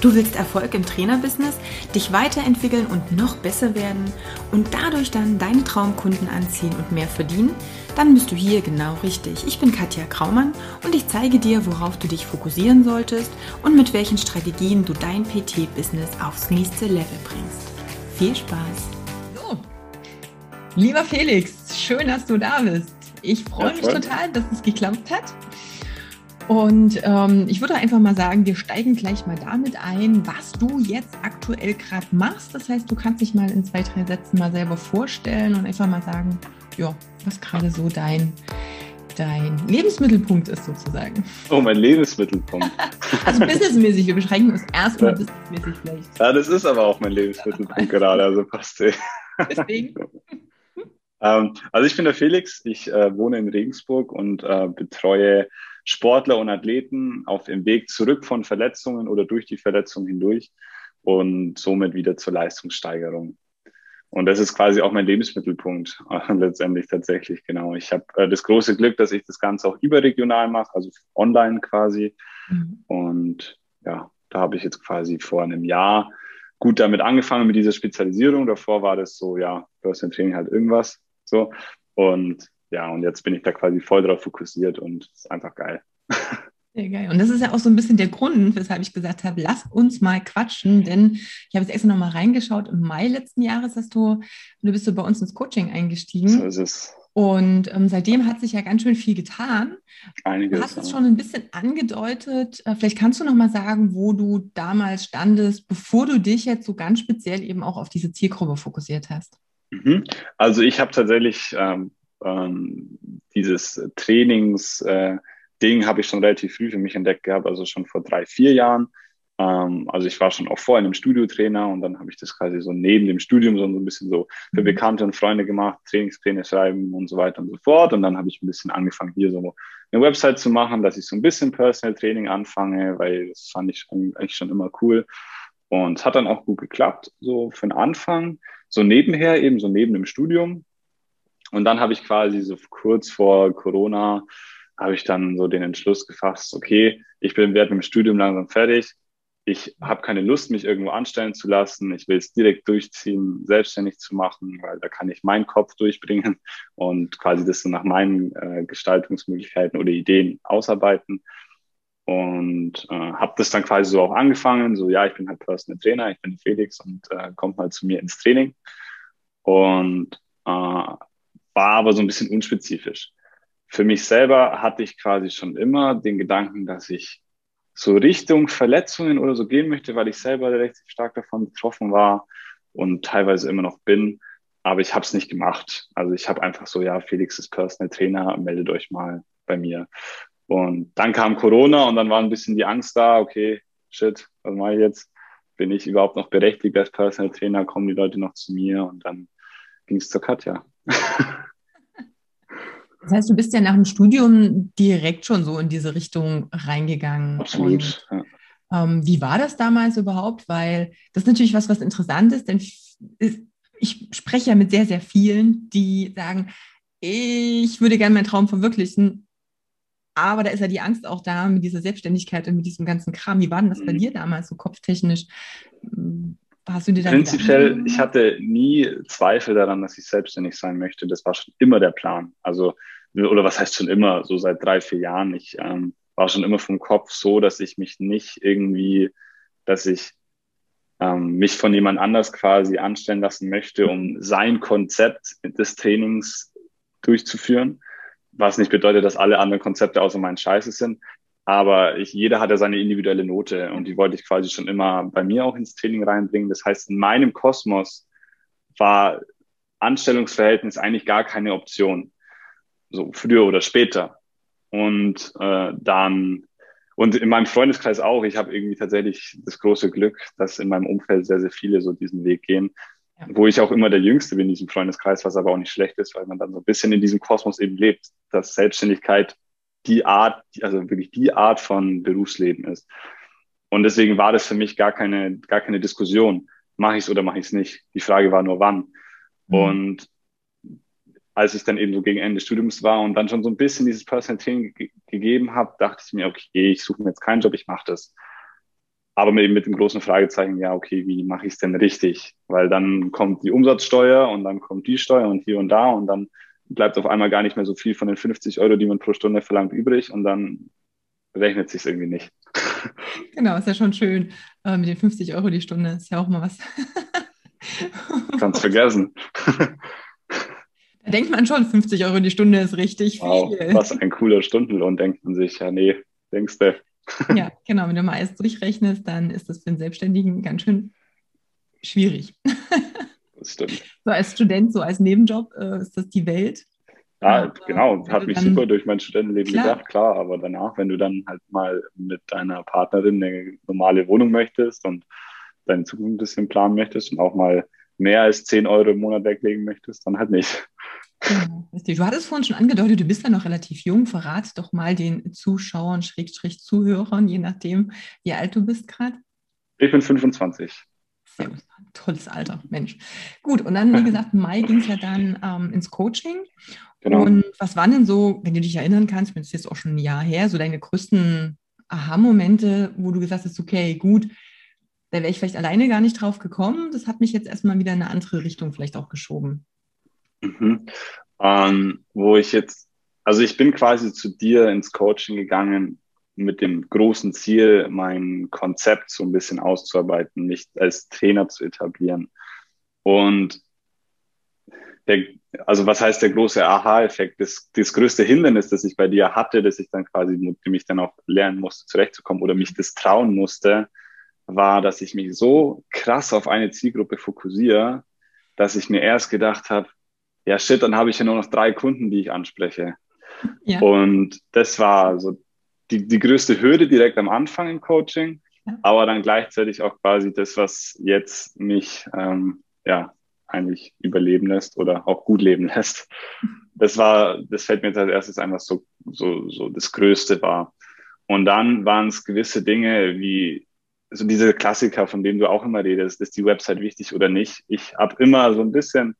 Du willst Erfolg im Trainerbusiness, dich weiterentwickeln und noch besser werden und dadurch dann deine Traumkunden anziehen und mehr verdienen? Dann bist du hier genau richtig. Ich bin Katja Kraumann und ich zeige dir, worauf du dich fokussieren solltest und mit welchen Strategien du dein PT-Business aufs nächste Level bringst. Viel Spaß! So, lieber Felix, schön, dass du da bist. Ich freue mich total, dass es geklappt hat. Und ähm, ich würde einfach mal sagen, wir steigen gleich mal damit ein, was du jetzt aktuell gerade machst. Das heißt, du kannst dich mal in zwei, drei Sätzen mal selber vorstellen und einfach mal sagen, ja, was gerade so dein, dein Lebensmittelpunkt ist sozusagen. Oh, mein Lebensmittelpunkt. also businessmäßig, wir beschränken uns erstmal ja. businessmäßig vielleicht. Ja, das ist aber auch mein Lebensmittelpunkt gerade, also passt. Deswegen. ähm, also ich bin der Felix, ich äh, wohne in Regensburg und äh, betreue Sportler und Athleten auf dem Weg zurück von Verletzungen oder durch die Verletzung hindurch und somit wieder zur Leistungssteigerung. Und das ist quasi auch mein Lebensmittelpunkt letztendlich tatsächlich, genau. Ich habe äh, das große Glück, dass ich das Ganze auch überregional mache, also online quasi. Mhm. Und ja, da habe ich jetzt quasi vor einem Jahr gut damit angefangen mit dieser Spezialisierung. Davor war das so, ja, Personal Training halt irgendwas. So. Und ja, und jetzt bin ich da quasi voll drauf fokussiert und es ist einfach geil. Sehr geil. Und das ist ja auch so ein bisschen der Grund, weshalb ich gesagt habe, lass uns mal quatschen, denn ich habe jetzt extra nochmal reingeschaut. Im Mai letzten Jahres hast du, du bist du bei uns ins Coaching eingestiegen. So ist es. Und ähm, seitdem hat sich ja ganz schön viel getan. Einiges. Du hast es schon ein bisschen angedeutet. Äh, vielleicht kannst du noch mal sagen, wo du damals standest, bevor du dich jetzt so ganz speziell eben auch auf diese Zielgruppe fokussiert hast. Mhm. Also ich habe tatsächlich ähm, ähm, dieses Trainings äh, habe ich schon relativ früh für mich entdeckt gehabt, also schon vor drei, vier Jahren. Ähm, also ich war schon auch vorher in einem Studiotrainer und dann habe ich das quasi so neben dem Studium so ein bisschen so für mhm. Bekannte und Freunde gemacht, Trainingspläne schreiben und so weiter und so fort. Und dann habe ich ein bisschen angefangen, hier so eine Website zu machen, dass ich so ein bisschen Personal Training anfange, weil das fand ich eigentlich schon immer cool. Und es hat dann auch gut geklappt, so für den Anfang, so nebenher, eben so neben dem Studium. Und dann habe ich quasi so kurz vor Corona habe ich dann so den Entschluss gefasst, okay, ich bin werde mit dem Studium langsam fertig. Ich habe keine Lust, mich irgendwo anstellen zu lassen. Ich will es direkt durchziehen, selbstständig zu machen, weil da kann ich meinen Kopf durchbringen und quasi das so nach meinen äh, Gestaltungsmöglichkeiten oder Ideen ausarbeiten. Und äh, habe das dann quasi so auch angefangen, so ja, ich bin halt Personal Trainer, ich bin Felix und äh, kommt mal zu mir ins Training. Und äh, war aber so ein bisschen unspezifisch für mich selber hatte ich quasi schon immer den Gedanken, dass ich so Richtung Verletzungen oder so gehen möchte, weil ich selber recht stark davon betroffen war und teilweise immer noch bin. Aber ich habe es nicht gemacht. Also ich habe einfach so, ja, Felix ist Personal Trainer, meldet euch mal bei mir. Und dann kam Corona und dann war ein bisschen die Angst da, okay, shit, was mache ich jetzt? Bin ich überhaupt noch berechtigt als Personal Trainer? Kommen die Leute noch zu mir? Und dann ging es zur Katja. Das heißt, du bist ja nach dem Studium direkt schon so in diese Richtung reingegangen. Absolut. Und, ähm, wie war das damals überhaupt? Weil das ist natürlich was, was interessant ist, denn ich spreche ja mit sehr, sehr vielen, die sagen, ich würde gerne meinen Traum verwirklichen, aber da ist ja die Angst auch da mit dieser Selbstständigkeit und mit diesem ganzen Kram. Wie war denn das bei mhm. dir damals so kopftechnisch? Hast du dir da Prinzipiell, ich hatte nie Zweifel daran, dass ich selbstständig sein möchte. Das war schon immer der Plan. Also, oder was heißt schon immer, so seit drei, vier Jahren. Ich ähm, war schon immer vom Kopf so, dass ich mich nicht irgendwie, dass ich ähm, mich von jemand anders quasi anstellen lassen möchte, um sein Konzept des Trainings durchzuführen. Was nicht bedeutet, dass alle anderen Konzepte außer meinen Scheiße sind. Aber ich, jeder hat ja seine individuelle Note und die wollte ich quasi schon immer bei mir auch ins Training reinbringen. Das heißt, in meinem Kosmos war Anstellungsverhältnis eigentlich gar keine Option. So früher oder später. Und äh, dann, und in meinem Freundeskreis auch, ich habe irgendwie tatsächlich das große Glück, dass in meinem Umfeld sehr, sehr viele so diesen Weg gehen. Ja. Wo ich auch immer der Jüngste bin in diesem Freundeskreis, was aber auch nicht schlecht ist, weil man dann so ein bisschen in diesem Kosmos eben lebt, dass Selbstständigkeit die Art, also wirklich die Art von Berufsleben ist. Und deswegen war das für mich gar keine, gar keine Diskussion. Mache ich es oder mache ich es nicht? Die Frage war nur wann. Mhm. Und als ich dann eben so gegen Ende des Studiums war und dann schon so ein bisschen dieses Personal Training ge gegeben habe, dachte ich mir, okay, ich suche mir jetzt keinen Job, ich mache das. aber eben mit dem großen Fragezeichen, ja, okay, wie mache ich es denn richtig? Weil dann kommt die Umsatzsteuer und dann kommt die Steuer und hier und da und dann bleibt auf einmal gar nicht mehr so viel von den 50 Euro, die man pro Stunde verlangt, übrig und dann rechnet sich irgendwie nicht. Genau, ist ja schon schön. Äh, mit den 50 Euro die Stunde ist ja auch mal was. Kannst vergessen. Da denkt man schon, 50 Euro die Stunde ist richtig wow, viel. Was ein cooler Stundenlohn, denkt man sich. Ja, nee, denkst du. Ja, genau. Wenn du mal alles durchrechnest, dann ist das für einen Selbstständigen ganz schön schwierig. Das stimmt. So als Student, so als Nebenjob äh, ist das die Welt. Ja, aber genau. Hat mich dann, super durch mein Studentenleben klar. gebracht, klar. Aber danach, wenn du dann halt mal mit deiner Partnerin eine normale Wohnung möchtest und deine Zukunft ein bisschen planen möchtest und auch mal mehr als 10 Euro im Monat weglegen möchtest, dann halt nicht. Genau, Du hattest vorhin schon angedeutet, du bist ja noch relativ jung. Verrat doch mal den Zuschauern, Schrägstrich Zuhörern, je nachdem, wie alt du bist gerade. Ich bin 25. Sehr gut. Tolles Alter, Mensch. Gut, und dann, wie gesagt, im Mai ging es ja dann ähm, ins Coaching. Genau. Und was waren denn so, wenn du dich erinnern kannst, das ist jetzt auch schon ein Jahr her, so deine größten Aha-Momente, wo du gesagt hast, okay, gut, da wäre ich vielleicht alleine gar nicht drauf gekommen. Das hat mich jetzt erstmal wieder in eine andere Richtung vielleicht auch geschoben. Mhm. Ähm, wo ich jetzt, also ich bin quasi zu dir ins Coaching gegangen mit dem großen Ziel, mein Konzept so ein bisschen auszuarbeiten, mich als Trainer zu etablieren. Und der, also was heißt der große Aha-Effekt? Das, das größte Hindernis, das ich bei dir hatte, dass ich dann quasi, mit dem ich dann auch lernen musste, zurechtzukommen oder mich das trauen musste, war, dass ich mich so krass auf eine Zielgruppe fokussiere, dass ich mir erst gedacht habe, ja shit, dann habe ich ja nur noch drei Kunden, die ich anspreche. Ja. Und das war so die, die größte Hürde direkt am Anfang im Coaching, ja. aber dann gleichzeitig auch quasi das, was jetzt mich ähm, ja eigentlich überleben lässt oder auch gut leben lässt. Das war, das fällt mir jetzt als erstes einfach so, so, so das Größte war. Und dann waren es gewisse Dinge wie so diese Klassiker, von denen du auch immer redest, ist die Website wichtig oder nicht? Ich habe immer so ein bisschen,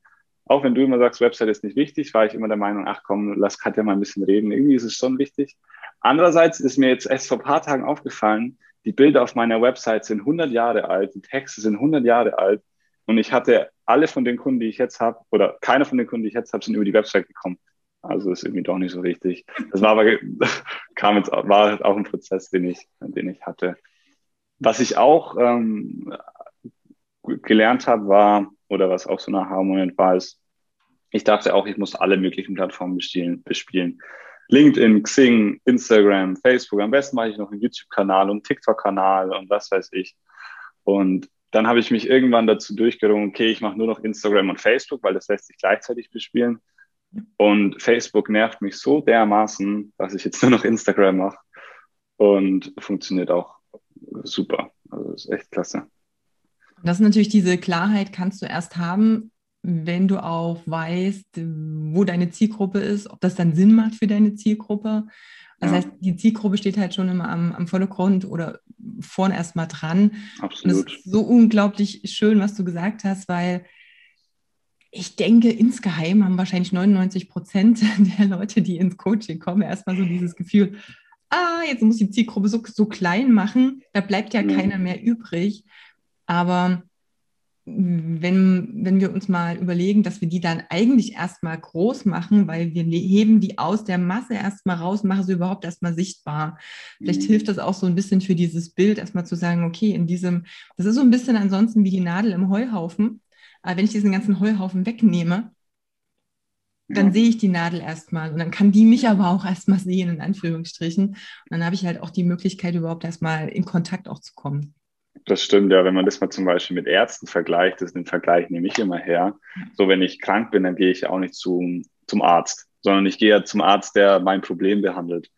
auch wenn du immer sagst, Website ist nicht wichtig, war ich immer der Meinung, ach komm, lass Katja mal ein bisschen reden. Irgendwie ist es schon wichtig. Andererseits ist mir jetzt erst vor ein paar Tagen aufgefallen, die Bilder auf meiner Website sind 100 Jahre alt, die Texte sind 100 Jahre alt und ich hatte alle von den Kunden, die ich jetzt habe, oder keine von den Kunden, die ich jetzt habe, sind über die Website gekommen. Also ist irgendwie doch nicht so richtig. Das war aber kam jetzt war auch ein Prozess, den ich, den ich hatte. Was ich auch ähm, gelernt habe, war, oder was auch so ein Aha-Moment war, ist, ich dachte auch, ich muss alle möglichen Plattformen bespielen, bespielen. LinkedIn, Xing, Instagram, Facebook. Am besten mache ich noch einen YouTube-Kanal und TikTok-Kanal und was weiß ich. Und dann habe ich mich irgendwann dazu durchgerungen, okay, ich mache nur noch Instagram und Facebook, weil das lässt sich gleichzeitig bespielen. Und Facebook nervt mich so dermaßen, dass ich jetzt nur noch Instagram mache. Und funktioniert auch super. Also ist echt klasse. Das ist natürlich diese Klarheit, kannst du erst haben, wenn du auch weißt, wo deine Zielgruppe ist, ob das dann Sinn macht für deine Zielgruppe. Das ja. heißt, die Zielgruppe steht halt schon immer am, am Vordergrund oder vorne erstmal dran. Absolut. Und das ist so unglaublich schön, was du gesagt hast, weil ich denke, insgeheim haben wahrscheinlich 99 Prozent der Leute, die ins Coaching kommen, erstmal so dieses Gefühl, ah, jetzt muss die Zielgruppe so, so klein machen, da bleibt ja mhm. keiner mehr übrig. Aber wenn, wenn wir uns mal überlegen, dass wir die dann eigentlich erstmal groß machen, weil wir heben die aus der Masse erstmal raus, machen sie überhaupt erstmal sichtbar. Vielleicht mhm. hilft das auch so ein bisschen für dieses Bild, erstmal zu sagen, okay, in diesem, das ist so ein bisschen ansonsten wie die Nadel im Heuhaufen. Aber wenn ich diesen ganzen Heuhaufen wegnehme, dann ja. sehe ich die Nadel erstmal und dann kann die mich aber auch erstmal sehen, in Anführungsstrichen. Und dann habe ich halt auch die Möglichkeit, überhaupt erstmal in Kontakt auch zu kommen. Das stimmt, ja. Wenn man das mal zum Beispiel mit Ärzten vergleicht, das ist ein Vergleich nehme ich immer her. So, wenn ich krank bin, dann gehe ich auch nicht zum, zum Arzt, sondern ich gehe ja zum Arzt, der mein Problem behandelt.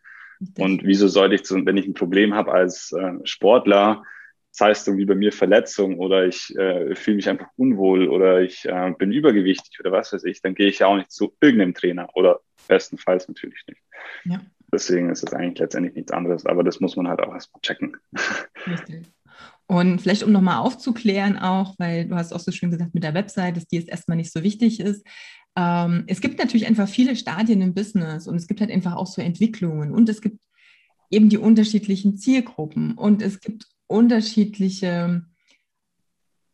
Und wieso sollte ich, wenn ich ein Problem habe als äh, Sportler, das heißt irgendwie bei mir Verletzung oder ich äh, fühle mich einfach unwohl oder ich äh, bin übergewichtig oder was weiß ich, dann gehe ich ja auch nicht zu irgendeinem Trainer oder bestenfalls natürlich nicht. Ja. Deswegen ist es eigentlich letztendlich nichts anderes, aber das muss man halt auch erstmal checken. Richtig. Und vielleicht, um nochmal aufzuklären auch, weil du hast auch so schön gesagt mit der Website, dass die jetzt erstmal nicht so wichtig ist. Ähm, es gibt natürlich einfach viele Stadien im Business und es gibt halt einfach auch so Entwicklungen und es gibt eben die unterschiedlichen Zielgruppen und es gibt unterschiedliche,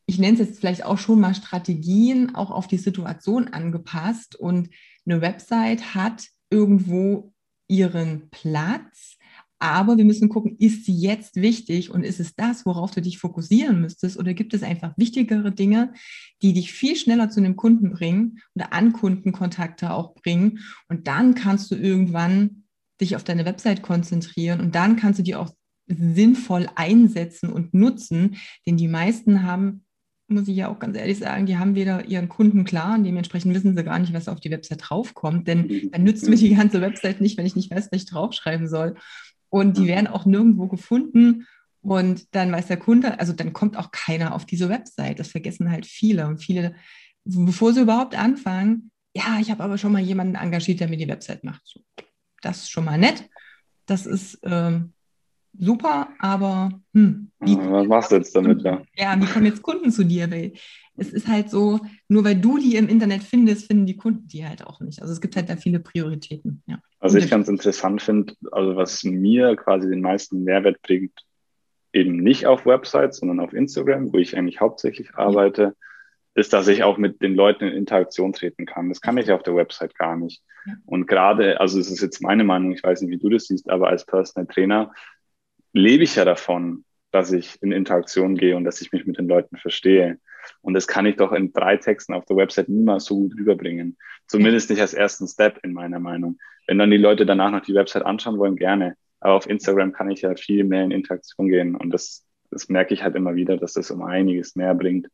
ich nenne es jetzt vielleicht auch schon mal Strategien, auch auf die Situation angepasst. Und eine Website hat irgendwo ihren Platz aber wir müssen gucken, ist sie jetzt wichtig und ist es das, worauf du dich fokussieren müsstest? Oder gibt es einfach wichtigere Dinge, die dich viel schneller zu einem Kunden bringen oder an Kundenkontakte auch bringen? Und dann kannst du irgendwann dich auf deine Website konzentrieren und dann kannst du die auch sinnvoll einsetzen und nutzen, denn die meisten haben muss ich ja auch ganz ehrlich sagen, die haben weder ihren Kunden klar und dementsprechend wissen sie gar nicht, was auf die Website draufkommt. Denn dann nützt mir die ganze Website nicht, wenn ich nicht weiß, was ich draufschreiben soll und die werden auch nirgendwo gefunden. Und dann weiß der Kunde, also dann kommt auch keiner auf diese Website. Das vergessen halt viele. Und viele, bevor sie überhaupt anfangen, ja, ich habe aber schon mal jemanden engagiert, der mir die Website macht. So, das ist schon mal nett. Das ist ähm, super, aber hm, wie, was machst du jetzt damit? Ja? ja, wie kommen jetzt Kunden zu dir? Weil es ist halt so, nur weil du die im Internet findest, finden die Kunden die halt auch nicht. Also es gibt halt da viele Prioritäten. Ja. Was ich ganz interessant finde, also was mir quasi den meisten Mehrwert bringt, eben nicht auf Websites, sondern auf Instagram, wo ich eigentlich hauptsächlich arbeite, ja. ist, dass ich auch mit den Leuten in Interaktion treten kann. Das kann ich auf der Website gar nicht. Ja. Und gerade, also es ist jetzt meine Meinung, ich weiß nicht, wie du das siehst, aber als Personal Trainer lebe ich ja davon, dass ich in Interaktion gehe und dass ich mich mit den Leuten verstehe. Und das kann ich doch in drei Texten auf der Website niemals so gut rüberbringen. Zumindest nicht als ersten Step in meiner Meinung. Wenn dann die Leute danach noch die Website anschauen wollen, gerne. Aber auf Instagram kann ich ja viel mehr in Interaktion gehen. Und das, das merke ich halt immer wieder, dass das um einiges mehr bringt.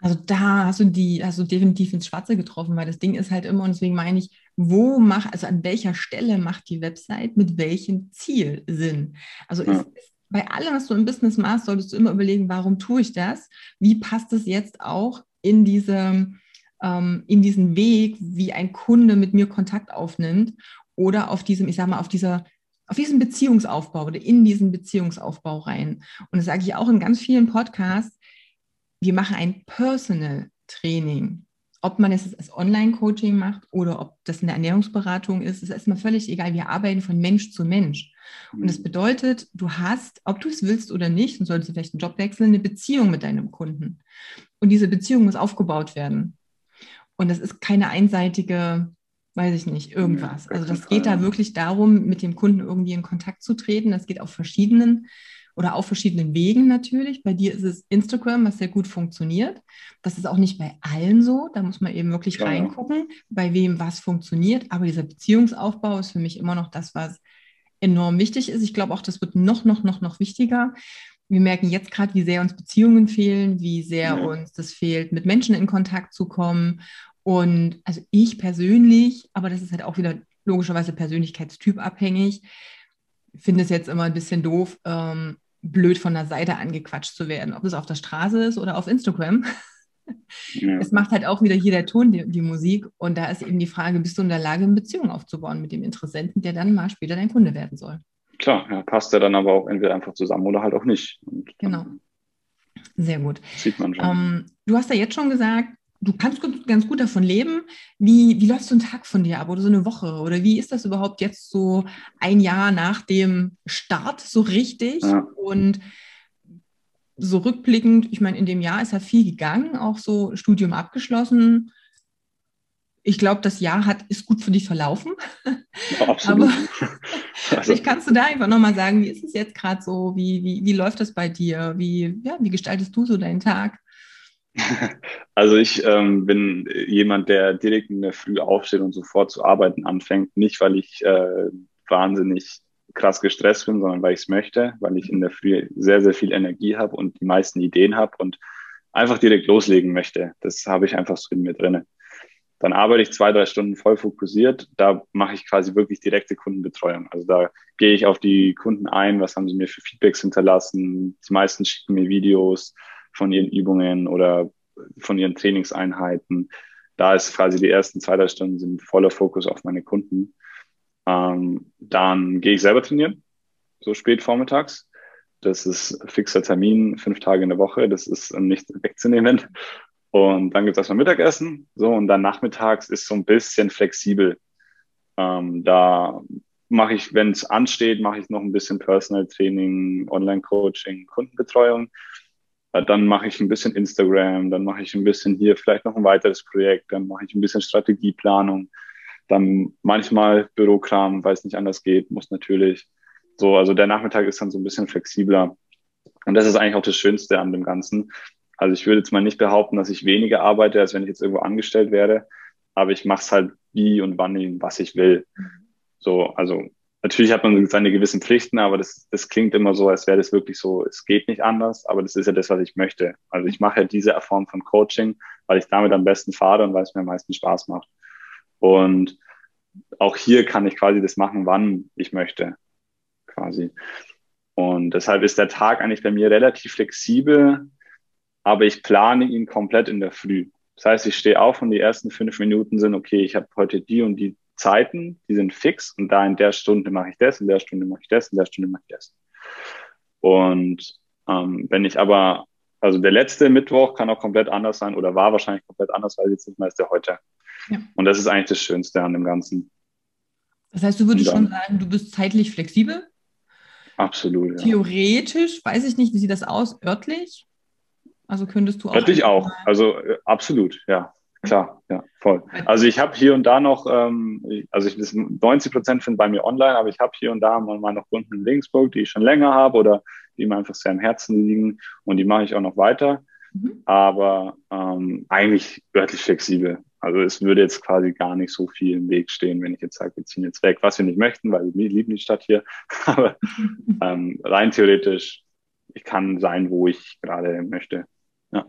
Also da hast du die, hast du definitiv ins Schwarze getroffen, weil das Ding ist halt immer, und deswegen meine ich, wo macht, also an welcher Stelle macht die Website mit welchem Ziel Sinn? Also ja. ist, bei allem, was du im Business machst, solltest du immer überlegen, warum tue ich das? Wie passt es jetzt auch in diese, ähm, in diesen Weg, wie ein Kunde mit mir Kontakt aufnimmt oder auf diesem, ich sag mal, auf dieser auf diesen Beziehungsaufbau oder in diesen Beziehungsaufbau rein. Und das sage ich auch in ganz vielen Podcasts. Wir machen ein Personal Training. Ob man es als Online-Coaching macht oder ob das eine Ernährungsberatung ist, ist erstmal völlig egal. Wir arbeiten von Mensch zu Mensch. Und das mhm. bedeutet, du hast, ob du es willst oder nicht, und solltest du vielleicht einen Job wechseln, eine Beziehung mit deinem Kunden. Und diese Beziehung muss aufgebaut werden. Und das ist keine einseitige, weiß ich nicht, irgendwas. Also das geht da wirklich darum, mit dem Kunden irgendwie in Kontakt zu treten. Das geht auf verschiedenen oder auf verschiedenen Wegen natürlich. Bei dir ist es Instagram, was sehr gut funktioniert. Das ist auch nicht bei allen so. Da muss man eben wirklich ja. reingucken, bei wem was funktioniert. Aber dieser Beziehungsaufbau ist für mich immer noch das, was enorm wichtig ist. Ich glaube auch, das wird noch, noch, noch, noch wichtiger. Wir merken jetzt gerade, wie sehr uns Beziehungen fehlen, wie sehr ja. uns das fehlt, mit Menschen in Kontakt zu kommen. Und also ich persönlich, aber das ist halt auch wieder logischerweise persönlichkeitstyp abhängig, finde es jetzt immer ein bisschen doof, ähm, blöd von der Seite angequatscht zu werden, ob es auf der Straße ist oder auf Instagram. Ja. Es macht halt auch wieder hier der Ton die, die, Musik. Und da ist eben die Frage, bist du in der Lage, eine Beziehung aufzubauen mit dem Interessenten, der dann mal später dein Kunde werden soll? Klar, ja, passt er dann aber auch entweder einfach zusammen oder halt auch nicht. genau. Sehr gut. Sieht man schon. Ähm, du hast ja jetzt schon gesagt, du kannst ganz gut davon leben. Wie, wie läuft so ein Tag von dir ab oder so eine Woche? Oder wie ist das überhaupt jetzt so ein Jahr nach dem Start so richtig? Ja. Und so rückblickend, ich meine, in dem Jahr ist ja viel gegangen, auch so Studium abgeschlossen. Ich glaube, das Jahr hat, ist gut für dich verlaufen. Ja, absolut. Aber also. kannst du da einfach nochmal sagen, wie ist es jetzt gerade so? Wie, wie, wie läuft das bei dir? Wie, ja, wie gestaltest du so deinen Tag? Also ich ähm, bin jemand, der direkt in der Früh aufsteht und sofort zu arbeiten anfängt. Nicht, weil ich äh, wahnsinnig krass gestresst bin, sondern weil ich es möchte, weil ich in der Früh sehr, sehr viel Energie habe und die meisten Ideen habe und einfach direkt loslegen möchte. Das habe ich einfach so in mir drinne. Dann arbeite ich zwei, drei Stunden voll fokussiert. Da mache ich quasi wirklich direkte Kundenbetreuung. Also da gehe ich auf die Kunden ein, was haben sie mir für Feedbacks hinterlassen. Die meisten schicken mir Videos von ihren Übungen oder von ihren Trainingseinheiten. Da ist quasi die ersten zwei, drei Stunden sind voller Fokus auf meine Kunden. Ähm, dann gehe ich selber trainieren, so spät vormittags. Das ist fixer Termin, fünf Tage in der Woche. Das ist nicht wegzunehmen. Und dann gibt es erstmal Mittagessen. So, und dann nachmittags ist so ein bisschen flexibel. Ähm, da mache ich, wenn es ansteht, mache ich noch ein bisschen Personal Training, Online-Coaching, Kundenbetreuung. Äh, dann mache ich ein bisschen Instagram, dann mache ich ein bisschen hier vielleicht noch ein weiteres Projekt, dann mache ich ein bisschen Strategieplanung, dann manchmal Bürokram, weil es nicht anders geht, muss natürlich. So, also der Nachmittag ist dann so ein bisschen flexibler. Und das ist eigentlich auch das Schönste an dem Ganzen. Also ich würde jetzt mal nicht behaupten, dass ich weniger arbeite, als wenn ich jetzt irgendwo angestellt wäre, aber ich mache es halt wie und wann, was ich will. So, also natürlich hat man seine gewissen Pflichten, aber das, das klingt immer so, als wäre das wirklich so, es geht nicht anders, aber das ist ja das, was ich möchte. Also ich mache ja diese Form von Coaching, weil ich damit am besten fahre und weil es mir am meisten Spaß macht. Und auch hier kann ich quasi das machen, wann ich möchte, quasi. Und deshalb ist der Tag eigentlich bei mir relativ flexibel, aber ich plane ihn komplett in der Früh. Das heißt, ich stehe auf und die ersten fünf Minuten sind, okay, ich habe heute die und die Zeiten, die sind fix und da in der Stunde mache ich das, in der Stunde mache ich das, in der Stunde mache ich das. Und ähm, wenn ich aber, also der letzte Mittwoch kann auch komplett anders sein oder war wahrscheinlich komplett anders, weil jetzt nicht mehr ist der heute. Ja. Und das ist eigentlich das Schönste an dem Ganzen. Das heißt, du würdest dann, schon sagen, du bist zeitlich flexibel? Absolut. Ja. Theoretisch, weiß ich nicht, wie sieht das aus, örtlich? Also könntest du auch. Örtlich auch, also äh, absolut, ja. Klar, ja, voll. Also ich habe hier und da noch, ähm, also ich, 90 Prozent sind bei mir online, aber ich habe hier und da mal noch Kunden in Linksburg, die ich schon länger habe oder die mir einfach sehr am Herzen liegen und die mache ich auch noch weiter. Mhm. Aber ähm, eigentlich örtlich flexibel. Also es würde jetzt quasi gar nicht so viel im Weg stehen, wenn ich jetzt sage, wir ziehen jetzt weg, was wir nicht möchten, weil wir lieben die Stadt hier. Aber ähm, rein theoretisch, ich kann sein, wo ich gerade möchte. Ja.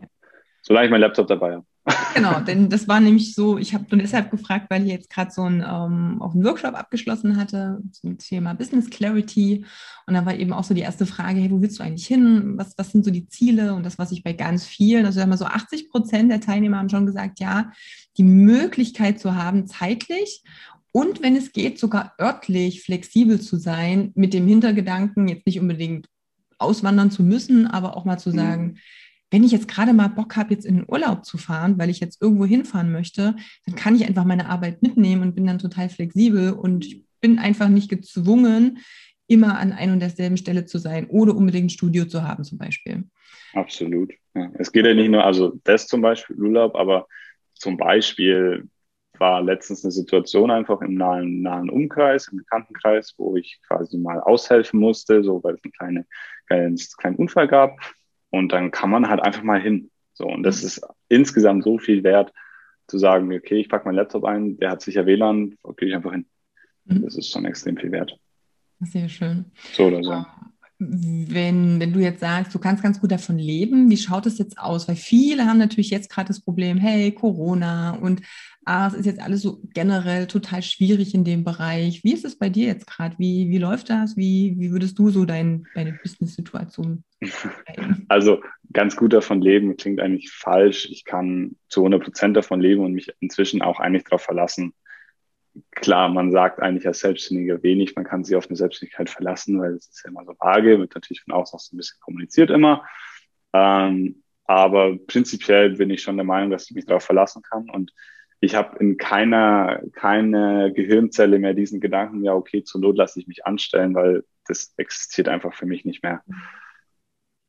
Solange ich meinen Laptop dabei habe. Genau, denn das war nämlich so, ich habe nur deshalb gefragt, weil ich jetzt gerade so einen, ähm, auch einen Workshop abgeschlossen hatte zum Thema Business Clarity. Und da war eben auch so die erste Frage, hey, wo willst du eigentlich hin? Was, was sind so die Ziele? Und das, was ich bei ganz vielen, also immer so 80 Prozent der Teilnehmer haben schon gesagt, ja, die Möglichkeit zu haben, zeitlich und wenn es geht, sogar örtlich flexibel zu sein, mit dem Hintergedanken, jetzt nicht unbedingt auswandern zu müssen, aber auch mal zu mhm. sagen, mhm wenn ich jetzt gerade mal Bock habe, jetzt in den Urlaub zu fahren, weil ich jetzt irgendwo hinfahren möchte, dann kann ich einfach meine Arbeit mitnehmen und bin dann total flexibel und bin einfach nicht gezwungen, immer an ein und derselben Stelle zu sein oder unbedingt ein Studio zu haben zum Beispiel. Absolut. Ja. Es geht ja nicht nur, also das zum Beispiel Urlaub, aber zum Beispiel war letztens eine Situation einfach im nahen, nahen Umkreis, im Bekanntenkreis, wo ich quasi mal aushelfen musste, so weil es einen kleinen, kleinen, kleinen Unfall gab. Und dann kann man halt einfach mal hin. So, und das mhm. ist insgesamt so viel wert, zu sagen, okay, ich packe meinen Laptop ein, der hat sicher WLAN, gehe ich einfach hin. Mhm. Das ist schon extrem viel wert. Sehr schön. So oder so. Wenn, wenn du jetzt sagst, du kannst ganz gut davon leben, wie schaut es jetzt aus? Weil viele haben natürlich jetzt gerade das Problem, hey, Corona und ah, es ist jetzt alles so generell total schwierig in dem Bereich. Wie ist es bei dir jetzt gerade? Wie, wie läuft das? Wie, wie würdest du so dein, deine Business-Situation Also ganz gut davon leben klingt eigentlich falsch. Ich kann zu 100 Prozent davon leben und mich inzwischen auch eigentlich darauf verlassen, klar, man sagt eigentlich als Selbstständiger wenig, man kann sich auf eine Selbstständigkeit verlassen, weil es ist ja immer so vage, wird natürlich von außen auch so ein bisschen kommuniziert immer. Ähm, aber prinzipiell bin ich schon der Meinung, dass ich mich darauf verlassen kann und ich habe in keiner keine Gehirnzelle mehr diesen Gedanken, ja, okay, zur Not lasse ich mich anstellen, weil das existiert einfach für mich nicht mehr.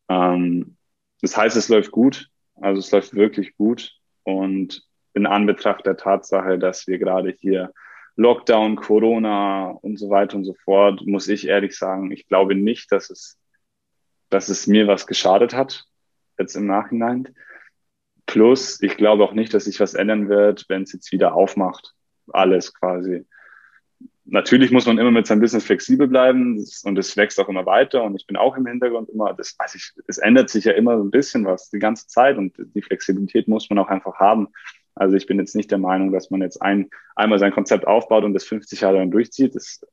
Ähm, das heißt, es läuft gut, also es läuft wirklich gut und in Anbetracht der Tatsache, dass wir gerade hier Lockdown, Corona und so weiter und so fort, muss ich ehrlich sagen, ich glaube nicht, dass es, dass es mir was geschadet hat, jetzt im Nachhinein. Plus, ich glaube auch nicht, dass sich was ändern wird, wenn es jetzt wieder aufmacht. Alles quasi. Natürlich muss man immer mit seinem Business flexibel bleiben und es wächst auch immer weiter und ich bin auch im Hintergrund immer, das weiß ich, es ändert sich ja immer so ein bisschen was die ganze Zeit und die Flexibilität muss man auch einfach haben. Also ich bin jetzt nicht der Meinung, dass man jetzt ein, einmal sein Konzept aufbaut und das 50 Jahre dann durchzieht. Das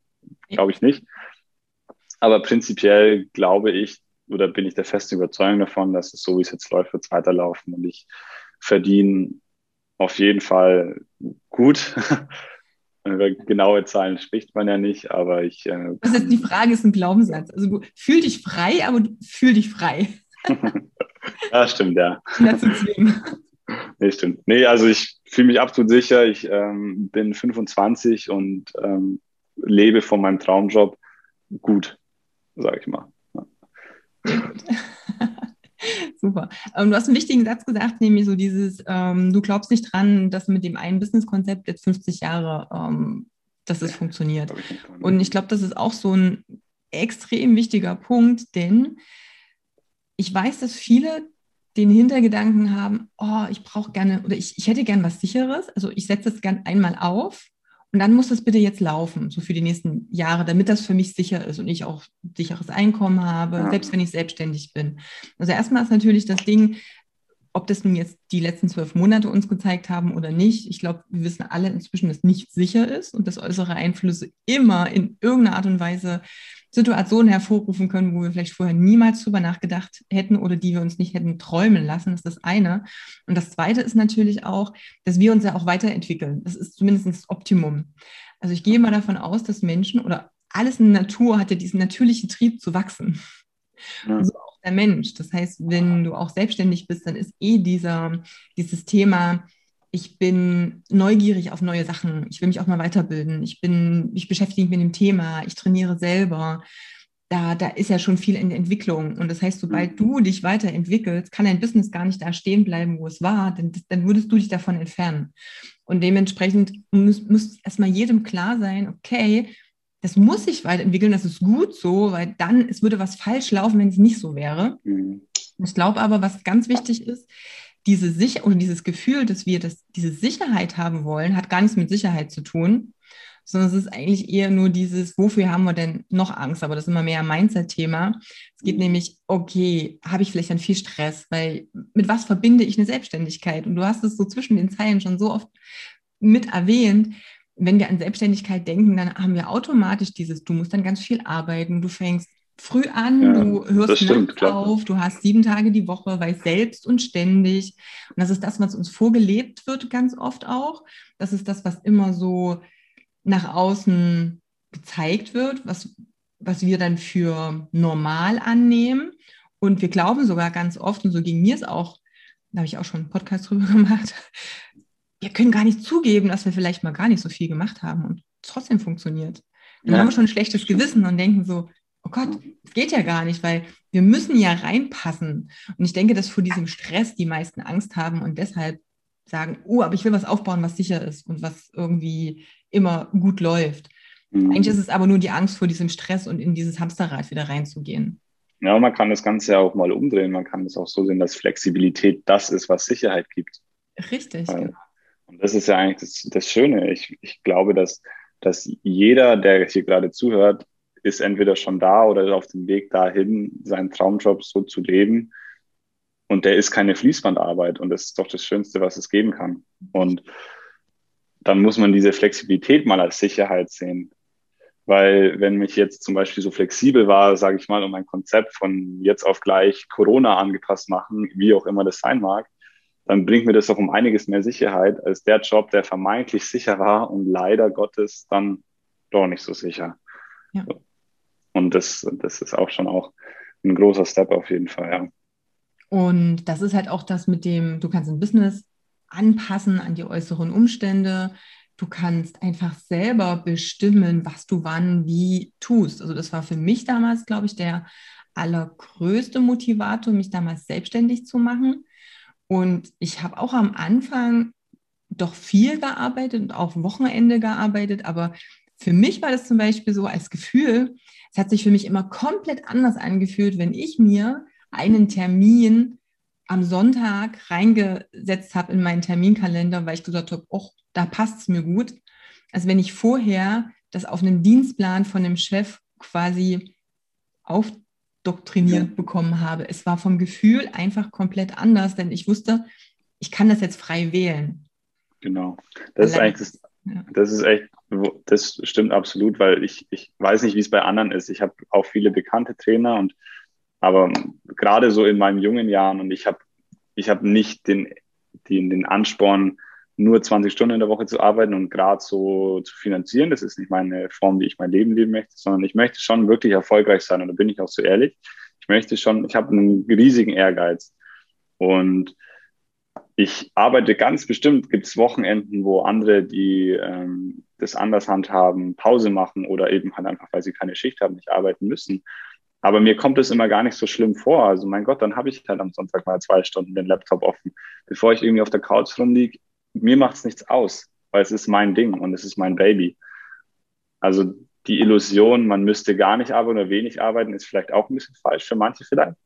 glaube ich nicht. Aber prinzipiell glaube ich oder bin ich der festen Überzeugung davon, dass es so, wie es jetzt läuft, wird es weiterlaufen und ich verdiene auf jeden Fall gut. Über genaue Zahlen spricht man ja nicht, aber ich. Äh, das ist die Frage, ist ein Glaubenssatz. Also du fühl dich frei, aber du fühl dich frei. ja, stimmt, ja. Dazu zwingen. Nee, stimmt. Nee, also ich fühle mich absolut sicher. Ich ähm, bin 25 und ähm, lebe von meinem Traumjob gut, sage ich mal. Ja. Super. Ähm, du hast einen wichtigen Satz gesagt, nämlich so dieses, ähm, du glaubst nicht dran, dass mit dem einen Business-Konzept jetzt 50 Jahre, ähm, dass es funktioniert. Und ich glaube, das ist auch so ein extrem wichtiger Punkt, denn ich weiß, dass viele den Hintergedanken haben, oh, ich brauche gerne oder ich, ich hätte gern was Sicheres. Also ich setze es gern einmal auf und dann muss das bitte jetzt laufen, so für die nächsten Jahre, damit das für mich sicher ist und ich auch sicheres Einkommen habe, ja. selbst wenn ich selbstständig bin. Also erstmal ist natürlich das Ding, ob das nun jetzt die letzten zwölf Monate uns gezeigt haben oder nicht. Ich glaube, wir wissen alle inzwischen, dass nichts sicher ist und dass äußere Einflüsse immer in irgendeiner Art und Weise Situationen hervorrufen können, wo wir vielleicht vorher niemals drüber nachgedacht hätten oder die wir uns nicht hätten träumen lassen. Das ist das eine. Und das zweite ist natürlich auch, dass wir uns ja auch weiterentwickeln. Das ist zumindest das Optimum. Also ich gehe mal davon aus, dass Menschen oder alles in der Natur hat ja diesen natürlichen Trieb zu wachsen. Ja. So auch der Mensch. Das heißt, wenn du auch selbstständig bist, dann ist eh dieser, dieses Thema, ich bin neugierig auf neue Sachen. Ich will mich auch mal weiterbilden. Ich bin, ich beschäftige mich mit dem Thema. Ich trainiere selber. Da, da ist ja schon viel in der Entwicklung. Und das heißt, sobald mhm. du dich weiterentwickelst, kann dein Business gar nicht da stehen bleiben, wo es war, denn dann würdest du dich davon entfernen. Und dementsprechend muss, muss erstmal jedem klar sein, okay, das muss sich weiterentwickeln, das ist gut so, weil dann, es würde was falsch laufen, wenn es nicht so wäre. Mhm. Ich glaube aber, was ganz wichtig ist, diese Sicher oder dieses Gefühl, dass wir das, diese Sicherheit haben wollen, hat gar nichts mit Sicherheit zu tun, sondern es ist eigentlich eher nur dieses, wofür haben wir denn noch Angst? Aber das ist immer mehr ein Mindset-Thema. Es geht mhm. nämlich, okay, habe ich vielleicht dann viel Stress, weil mit was verbinde ich eine Selbstständigkeit? Und du hast es so zwischen den Zeilen schon so oft mit erwähnt. Wenn wir an Selbstständigkeit denken, dann haben wir automatisch dieses, du musst dann ganz viel arbeiten, du fängst früh an, ja, du hörst stimmt, auf, du hast sieben Tage die Woche, weißt selbst und ständig. Und das ist das, was uns vorgelebt wird, ganz oft auch. Das ist das, was immer so nach außen gezeigt wird, was, was wir dann für normal annehmen. Und wir glauben sogar ganz oft, und so ging mir es auch, da habe ich auch schon einen Podcast drüber gemacht, wir können gar nicht zugeben, dass wir vielleicht mal gar nicht so viel gemacht haben und trotzdem funktioniert. Dann ja. haben wir schon ein schlechtes Gewissen und denken so, oh Gott, es geht ja gar nicht, weil wir müssen ja reinpassen. Und ich denke, dass vor diesem Stress die meisten Angst haben und deshalb sagen, oh, aber ich will was aufbauen, was sicher ist und was irgendwie immer gut läuft. Mhm. Eigentlich ist es aber nur die Angst vor diesem Stress und in dieses Hamsterrad wieder reinzugehen. Ja, man kann das Ganze ja auch mal umdrehen. Man kann es auch so sehen, dass Flexibilität das ist, was Sicherheit gibt. Richtig, Weil, genau. Und das ist ja eigentlich das, das Schöne. Ich, ich glaube, dass, dass jeder, der hier gerade zuhört, ist entweder schon da oder auf dem Weg dahin, seinen Traumjob so zu leben. Und der ist keine Fließbandarbeit und das ist doch das Schönste, was es geben kann. Und dann muss man diese Flexibilität mal als Sicherheit sehen. Weil wenn mich jetzt zum Beispiel so flexibel war, sage ich mal, um ein Konzept von jetzt auf gleich Corona angepasst machen, wie auch immer das sein mag, dann bringt mir das auch um einiges mehr Sicherheit als der Job, der vermeintlich sicher war und leider Gottes dann doch nicht so sicher. Ja. Und das, das ist auch schon auch ein großer Step auf jeden Fall, ja. Und das ist halt auch das mit dem, du kannst ein Business anpassen an die äußeren Umstände. Du kannst einfach selber bestimmen, was du wann wie tust. Also das war für mich damals, glaube ich, der allergrößte Motivator, mich damals selbstständig zu machen. Und ich habe auch am Anfang doch viel gearbeitet und auch Wochenende gearbeitet, aber für mich war das zum Beispiel so als Gefühl, es hat sich für mich immer komplett anders angefühlt, wenn ich mir einen Termin am Sonntag reingesetzt habe in meinen Terminkalender, weil ich gesagt habe, oh, da passt es mir gut, als wenn ich vorher das auf einen Dienstplan von dem Chef quasi aufdoktriniert ja. bekommen habe. Es war vom Gefühl einfach komplett anders, denn ich wusste, ich kann das jetzt frei wählen. Genau. Das ist eigentlich das, das ist echt das stimmt absolut, weil ich, ich weiß nicht, wie es bei anderen ist. Ich habe auch viele bekannte Trainer und aber gerade so in meinen jungen Jahren und ich habe ich hab nicht den, den, den Ansporn, nur 20 Stunden in der Woche zu arbeiten und gerade so zu finanzieren. Das ist nicht meine Form, wie ich mein Leben leben möchte, sondern ich möchte schon wirklich erfolgreich sein und da bin ich auch so ehrlich. Ich möchte schon, ich habe einen riesigen Ehrgeiz und ich arbeite ganz bestimmt, gibt es Wochenenden, wo andere, die ähm, das anders handhaben, Pause machen oder eben halt einfach, weil sie keine Schicht haben, nicht arbeiten müssen. Aber mir kommt es immer gar nicht so schlimm vor. Also mein Gott, dann habe ich halt am Sonntag mal zwei Stunden den Laptop offen, bevor ich irgendwie auf der Couch rumliege. Mir macht es nichts aus, weil es ist mein Ding und es ist mein Baby. Also die Illusion, man müsste gar nicht arbeiten oder wenig arbeiten, ist vielleicht auch ein bisschen falsch für manche vielleicht.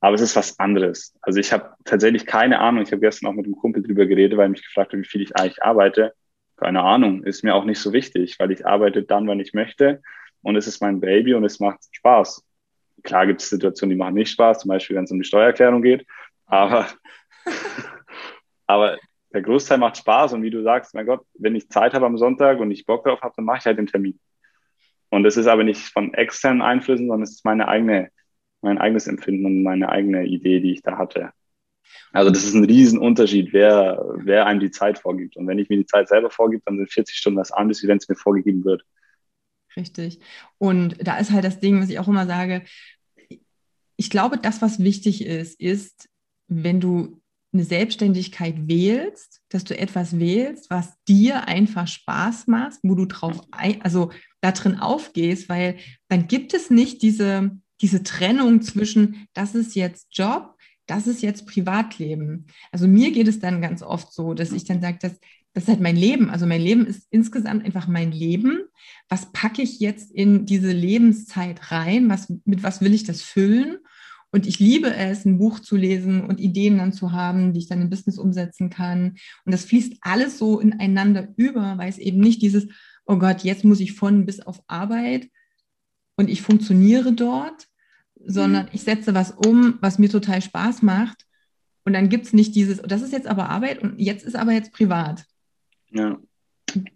Aber es ist was anderes. Also ich habe tatsächlich keine Ahnung. Ich habe gestern auch mit einem Kumpel drüber geredet, weil er mich gefragt hat, wie viel ich eigentlich arbeite. Keine Ahnung, ist mir auch nicht so wichtig, weil ich arbeite dann, wann ich möchte. Und es ist mein Baby und es macht Spaß. Klar gibt es Situationen, die machen nicht Spaß, zum Beispiel, wenn es um die Steuererklärung geht. Aber, aber der Großteil macht Spaß. Und wie du sagst, mein Gott, wenn ich Zeit habe am Sonntag und ich Bock drauf habe, dann mache ich halt den Termin. Und es ist aber nicht von externen Einflüssen, sondern es ist meine eigene mein eigenes Empfinden und meine eigene Idee, die ich da hatte. Also das ist ein Riesenunterschied, wer, wer einem die Zeit vorgibt. Und wenn ich mir die Zeit selber vorgib, dann sind 40 Stunden das anders, wie wenn es mir vorgegeben wird. Richtig. Und da ist halt das Ding, was ich auch immer sage, ich glaube, das, was wichtig ist, ist, wenn du eine Selbstständigkeit wählst, dass du etwas wählst, was dir einfach Spaß macht, wo du drauf, also da drin aufgehst, weil dann gibt es nicht diese, diese Trennung zwischen, das ist jetzt Job, das ist jetzt Privatleben. Also mir geht es dann ganz oft so, dass ich dann sage, das, das ist halt mein Leben. Also mein Leben ist insgesamt einfach mein Leben. Was packe ich jetzt in diese Lebenszeit rein? Was, mit was will ich das füllen? Und ich liebe es, ein Buch zu lesen und Ideen dann zu haben, die ich dann im Business umsetzen kann. Und das fließt alles so ineinander über, weil es eben nicht dieses, oh Gott, jetzt muss ich von bis auf Arbeit und ich funktioniere dort, sondern mhm. ich setze was um, was mir total Spaß macht. Und dann gibt es nicht dieses, das ist jetzt aber Arbeit und jetzt ist aber jetzt privat. Ja.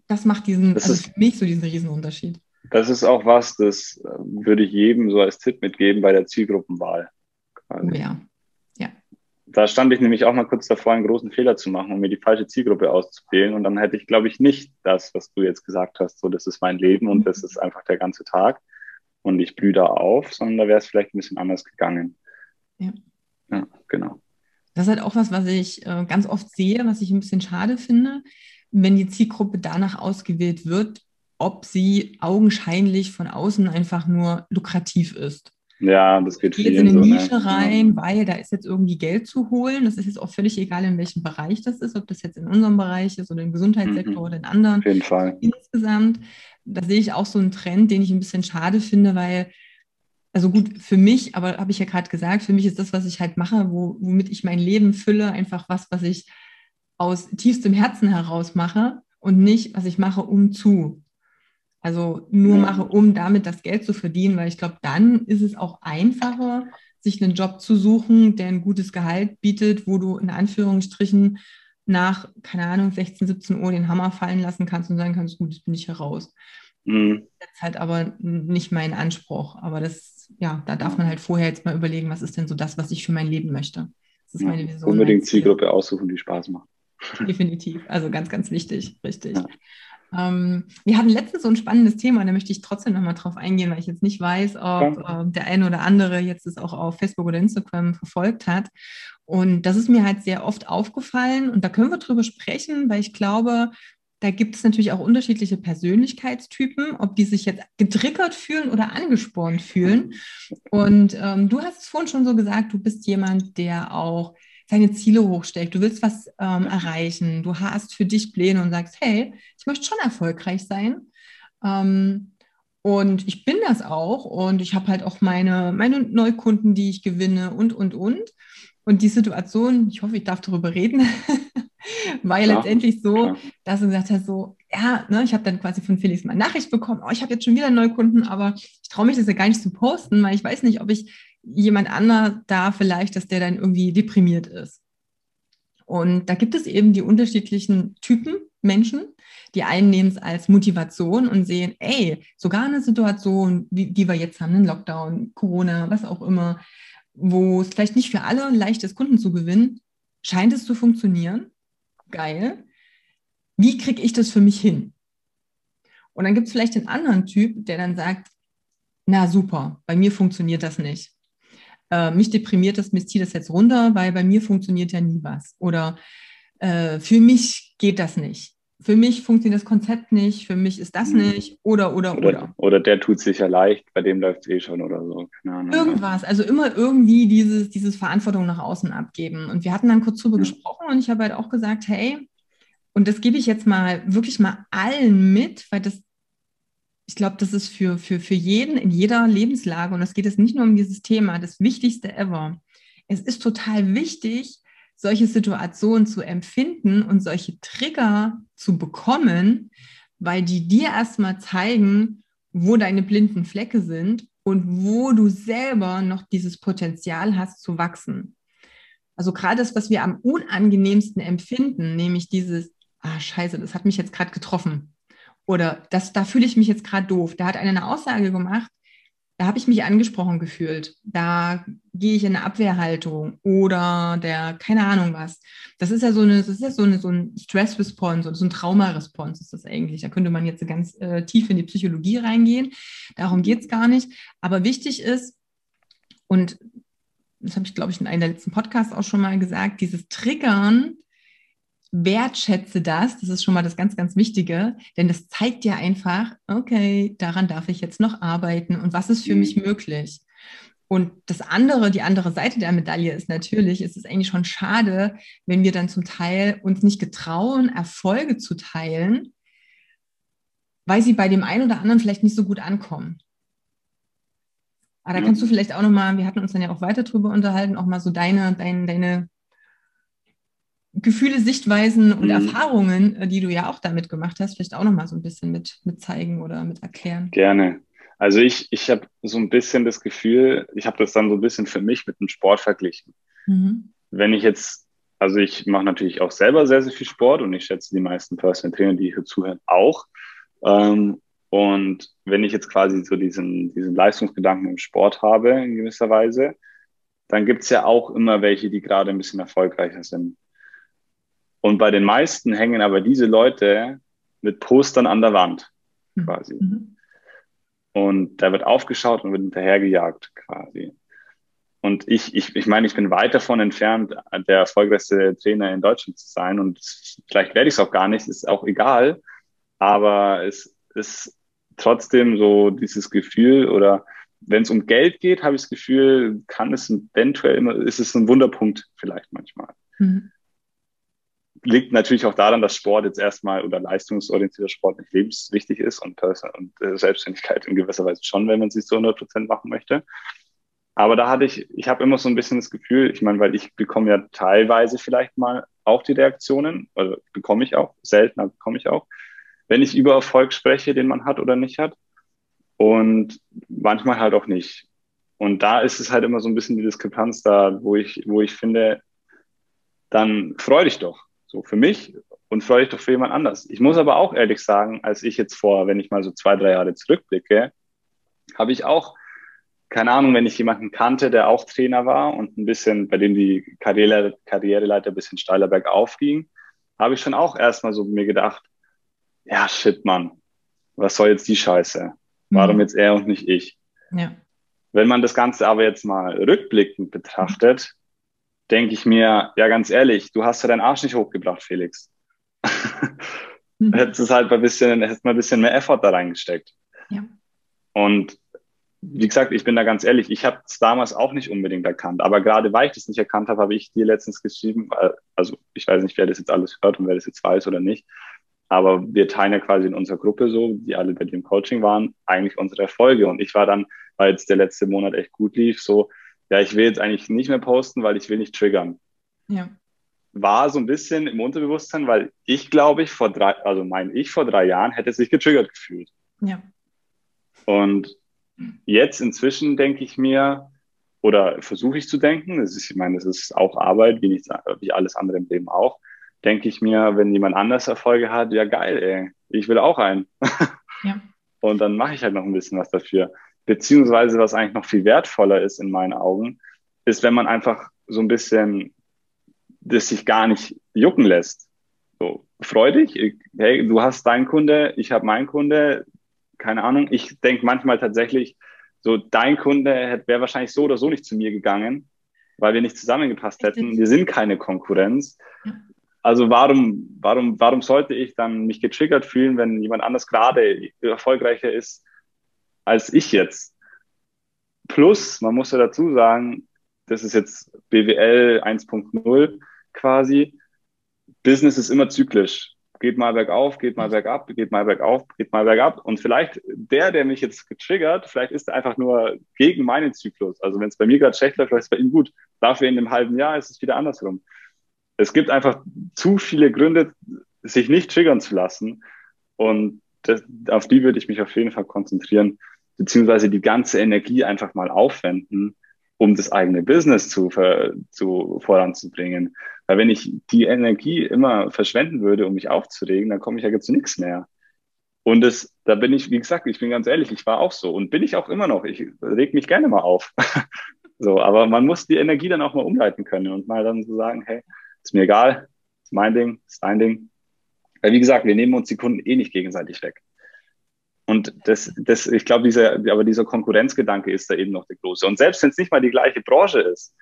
Das macht diesen, das also ist, für mich so diesen Riesenunterschied. Das ist auch was, das äh, würde ich jedem so als Tipp mitgeben bei der Zielgruppenwahl. Oh ja. ja. Da stand ich nämlich auch mal kurz davor, einen großen Fehler zu machen, um mir die falsche Zielgruppe auszuwählen. Und dann hätte ich, glaube ich, nicht das, was du jetzt gesagt hast, so das ist mein Leben und mhm. das ist einfach der ganze Tag und ich blühe da auf, sondern da wäre es vielleicht ein bisschen anders gegangen. Ja. Ja, genau. Das ist halt auch was, was ich äh, ganz oft sehe, was ich ein bisschen schade finde, wenn die Zielgruppe danach ausgewählt wird, ob sie augenscheinlich von außen einfach nur lukrativ ist. Ja, das geht viel. Jetzt in eine so, ne? Nische ne? rein, weil da ist jetzt irgendwie Geld zu holen. Das ist jetzt auch völlig egal, in welchem Bereich das ist, ob das jetzt in unserem Bereich ist oder im Gesundheitssektor mhm. oder in anderen. Auf jeden Fall. Insgesamt da sehe ich auch so einen Trend, den ich ein bisschen schade finde, weil, also gut, für mich, aber habe ich ja gerade gesagt, für mich ist das, was ich halt mache, wo, womit ich mein Leben fülle, einfach was, was ich aus tiefstem Herzen heraus mache und nicht, was ich mache, um zu. Also nur mache, um damit das Geld zu verdienen, weil ich glaube, dann ist es auch einfacher, sich einen Job zu suchen, der ein gutes Gehalt bietet, wo du in Anführungsstrichen nach, keine Ahnung, 16, 17 Uhr den Hammer fallen lassen kannst und sagen kannst, gut, jetzt bin ich heraus. Mhm. Das ist halt aber nicht mein Anspruch. Aber das, ja, da darf man halt vorher jetzt mal überlegen, was ist denn so das, was ich für mein Leben möchte. Das ist ja, meine Vision. Unbedingt Zielgruppe aussuchen, die Spaß macht. Definitiv. Also ganz, ganz wichtig, richtig. Ja. Ähm, wir hatten letztens so ein spannendes Thema, da möchte ich trotzdem nochmal drauf eingehen, weil ich jetzt nicht weiß, ob äh, der eine oder andere jetzt es auch auf Facebook oder Instagram verfolgt hat. Und das ist mir halt sehr oft aufgefallen und da können wir drüber sprechen, weil ich glaube, da gibt es natürlich auch unterschiedliche Persönlichkeitstypen, ob die sich jetzt getriggert fühlen oder angespornt fühlen. Und ähm, du hast es vorhin schon so gesagt, du bist jemand, der auch seine Ziele hochsteckt. Du willst was ähm, erreichen. Du hast für dich Pläne und sagst, hey, ich möchte schon erfolgreich sein. Ähm, und ich bin das auch. Und ich habe halt auch meine, meine Neukunden, die ich gewinne und, und, und. Und die Situation, ich hoffe, ich darf darüber reden, war ja, letztendlich so, klar. dass du gesagt hast, so, ja, ne, ich habe dann quasi von Felix mal Nachricht bekommen, oh, ich habe jetzt schon wieder einen Neukunden, aber ich traue mich das ja gar nicht zu posten, weil ich weiß nicht, ob ich jemand anderer da vielleicht, dass der dann irgendwie deprimiert ist. Und da gibt es eben die unterschiedlichen Typen Menschen. Die einen nehmen es als Motivation und sehen, ey, sogar eine Situation, wie, die wir jetzt haben, einen Lockdown, Corona, was auch immer, wo es vielleicht nicht für alle leicht ist, Kunden zu gewinnen, scheint es zu funktionieren. Geil. Wie kriege ich das für mich hin? Und dann gibt es vielleicht einen anderen Typ, der dann sagt, na super, bei mir funktioniert das nicht. Äh, mich deprimiert das, mich zieht das jetzt runter, weil bei mir funktioniert ja nie was. Oder äh, für mich geht das nicht. für mich funktioniert das Konzept nicht, für mich ist das mhm. nicht oder, oder, oder. Oder, oder der tut sich ja leicht, bei dem läuft es eh schon oder so. Irgendwas, also immer irgendwie dieses, dieses Verantwortung nach außen abgeben. Und wir hatten dann kurz drüber ja. gesprochen und ich habe halt auch gesagt, hey, und das gebe ich jetzt mal wirklich mal allen mit, weil das, ich glaube, das ist für, für, für jeden in jeder Lebenslage und es geht jetzt nicht nur um dieses Thema, das Wichtigste ever. Es ist total wichtig, solche Situationen zu empfinden und solche Trigger zu bekommen, weil die dir erstmal zeigen, wo deine blinden Flecke sind und wo du selber noch dieses Potenzial hast zu wachsen. Also gerade das, was wir am unangenehmsten empfinden, nämlich dieses, ah scheiße, das hat mich jetzt gerade getroffen. Oder das, da fühle ich mich jetzt gerade doof. Da hat einer eine Aussage gemacht, da habe ich mich angesprochen gefühlt. Da gehe ich in eine Abwehrhaltung oder der, keine Ahnung was. Das ist ja so eine, das ist ja so, eine, so ein Stress-Response oder so ein Trauma-Response ist das eigentlich. Da könnte man jetzt ganz äh, tief in die Psychologie reingehen. Darum geht es gar nicht. Aber wichtig ist, und das habe ich, glaube ich, in einem der letzten Podcasts auch schon mal gesagt, dieses Triggern wertschätze das. Das ist schon mal das ganz, ganz Wichtige, denn das zeigt dir einfach, okay, daran darf ich jetzt noch arbeiten und was ist für mhm. mich möglich. Und das andere, die andere Seite der Medaille ist natürlich, es ist eigentlich schon schade, wenn wir dann zum Teil uns nicht getrauen, Erfolge zu teilen, weil sie bei dem einen oder anderen vielleicht nicht so gut ankommen. Aber da kannst du vielleicht auch nochmal, wir hatten uns dann ja auch weiter drüber unterhalten, auch mal so deine, deine, deine Gefühle, Sichtweisen und mhm. Erfahrungen, äh, die du ja auch damit gemacht hast, vielleicht auch nochmal so ein bisschen mit, mit zeigen oder mit erklären. Gerne. Also ich, ich habe so ein bisschen das Gefühl, ich habe das dann so ein bisschen für mich mit dem Sport verglichen. Mhm. Wenn ich jetzt, also ich mache natürlich auch selber sehr, sehr viel Sport und ich schätze die meisten Personal Trainer, die hier zuhören, auch. Ähm, und wenn ich jetzt quasi so diesen, diesen Leistungsgedanken im Sport habe, in gewisser Weise, dann gibt es ja auch immer welche, die gerade ein bisschen erfolgreicher sind. Und bei den meisten hängen aber diese Leute mit Postern an der Wand mhm. quasi. Mhm. Und da wird aufgeschaut und wird hinterhergejagt quasi. Und ich, ich, ich meine, ich bin weit davon entfernt, der erfolgreichste Trainer in Deutschland zu sein. Und vielleicht werde ich es auch gar nicht, ist auch egal. Aber es ist trotzdem so dieses Gefühl oder wenn es um Geld geht, habe ich das Gefühl, kann es eventuell immer, ist es ein Wunderpunkt vielleicht manchmal. Mhm liegt natürlich auch daran, dass Sport jetzt erstmal oder leistungsorientierter Sport nicht lebenswichtig ist und, und äh, Selbstständigkeit in gewisser Weise schon, wenn man sich zu 100 Prozent machen möchte. Aber da hatte ich, ich habe immer so ein bisschen das Gefühl, ich meine, weil ich bekomme ja teilweise vielleicht mal auch die Reaktionen, also bekomme ich auch, seltener bekomme ich auch, wenn ich über Erfolg spreche, den man hat oder nicht hat. Und manchmal halt auch nicht. Und da ist es halt immer so ein bisschen die Diskrepanz da, wo ich, wo ich finde, dann freu dich doch. So für mich und vielleicht doch für jemand anders. Ich muss aber auch ehrlich sagen, als ich jetzt vor, wenn ich mal so zwei, drei Jahre zurückblicke, habe ich auch, keine Ahnung, wenn ich jemanden kannte, der auch Trainer war und ein bisschen, bei dem die Karriere, Karriereleiter ein bisschen steiler bergauf ging, habe ich schon auch erstmal so mir gedacht, ja, shit, Mann, was soll jetzt die Scheiße? Warum mhm. jetzt er und nicht ich? Ja. Wenn man das Ganze aber jetzt mal rückblickend betrachtet, denke ich mir, ja, ganz ehrlich, du hast ja deinen Arsch nicht hochgebracht, Felix. mhm. Hättest es halt ein bisschen, hättest mal ein bisschen mehr Effort da reingesteckt. Ja. Und wie gesagt, ich bin da ganz ehrlich, ich habe es damals auch nicht unbedingt erkannt. Aber gerade weil ich das nicht erkannt habe, habe ich dir letztens geschrieben, also ich weiß nicht, wer das jetzt alles hört und wer das jetzt weiß oder nicht. Aber wir teilen ja quasi in unserer Gruppe so, die alle bei im Coaching waren, eigentlich unsere Erfolge. Und ich war dann, weil jetzt der letzte Monat echt gut lief, so, ja, ich will jetzt eigentlich nicht mehr posten, weil ich will nicht triggern. Ja. War so ein bisschen im Unterbewusstsein, weil ich glaube ich vor drei, also mein Ich vor drei Jahren hätte sich getriggert gefühlt. Ja. Und jetzt inzwischen denke ich mir, oder versuche ich zu denken, das ist, ich meine, das ist auch Arbeit, wie, nichts, wie alles andere im Leben auch, denke ich mir, wenn jemand anders Erfolge hat, ja geil, ey, ich will auch einen. Ja. Und dann mache ich halt noch ein bisschen was dafür. Beziehungsweise, was eigentlich noch viel wertvoller ist in meinen Augen, ist, wenn man einfach so ein bisschen das sich gar nicht jucken lässt. So, freu dich, hey, du hast deinen Kunde, ich habe meinen Kunde, keine Ahnung. Ich denke manchmal tatsächlich, so dein Kunde wäre wahrscheinlich so oder so nicht zu mir gegangen, weil wir nicht zusammengepasst hätten. Wir sind keine Konkurrenz. also warum, warum, warum sollte ich dann mich getriggert fühlen, wenn jemand anders gerade erfolgreicher ist als ich jetzt? Plus, man muss ja dazu sagen, das ist jetzt BWL 1.0 quasi. Business ist immer zyklisch. Geht mal bergauf, geht mal bergab, geht mal bergauf, geht mal bergab. Und vielleicht der, der mich jetzt getriggert, vielleicht ist er einfach nur gegen meinen Zyklus. Also wenn es bei mir gerade schlecht läuft, vielleicht ist es bei ihm gut. Dafür in einem halben Jahr ist es wieder andersrum. Es gibt einfach zu viele Gründe, sich nicht triggern zu lassen. Und das, auf die würde ich mich auf jeden Fall konzentrieren, beziehungsweise die ganze Energie einfach mal aufwenden, um das eigene Business zu, zu voranzubringen. Weil wenn ich die Energie immer verschwenden würde, um mich aufzuregen, dann komme ich ja zu nichts mehr. Und das, da bin ich, wie gesagt, ich bin ganz ehrlich, ich war auch so und bin ich auch immer noch. Ich reg mich gerne mal auf. so, aber man muss die Energie dann auch mal umleiten können und mal dann so sagen, hey, ist mir egal, ist mein Ding, ist dein Ding. Weil wie gesagt, wir nehmen uns die Kunden eh nicht gegenseitig weg. Und das, das, ich glaube, dieser, aber dieser Konkurrenzgedanke ist da eben noch der große. Und selbst wenn es nicht mal die gleiche Branche ist,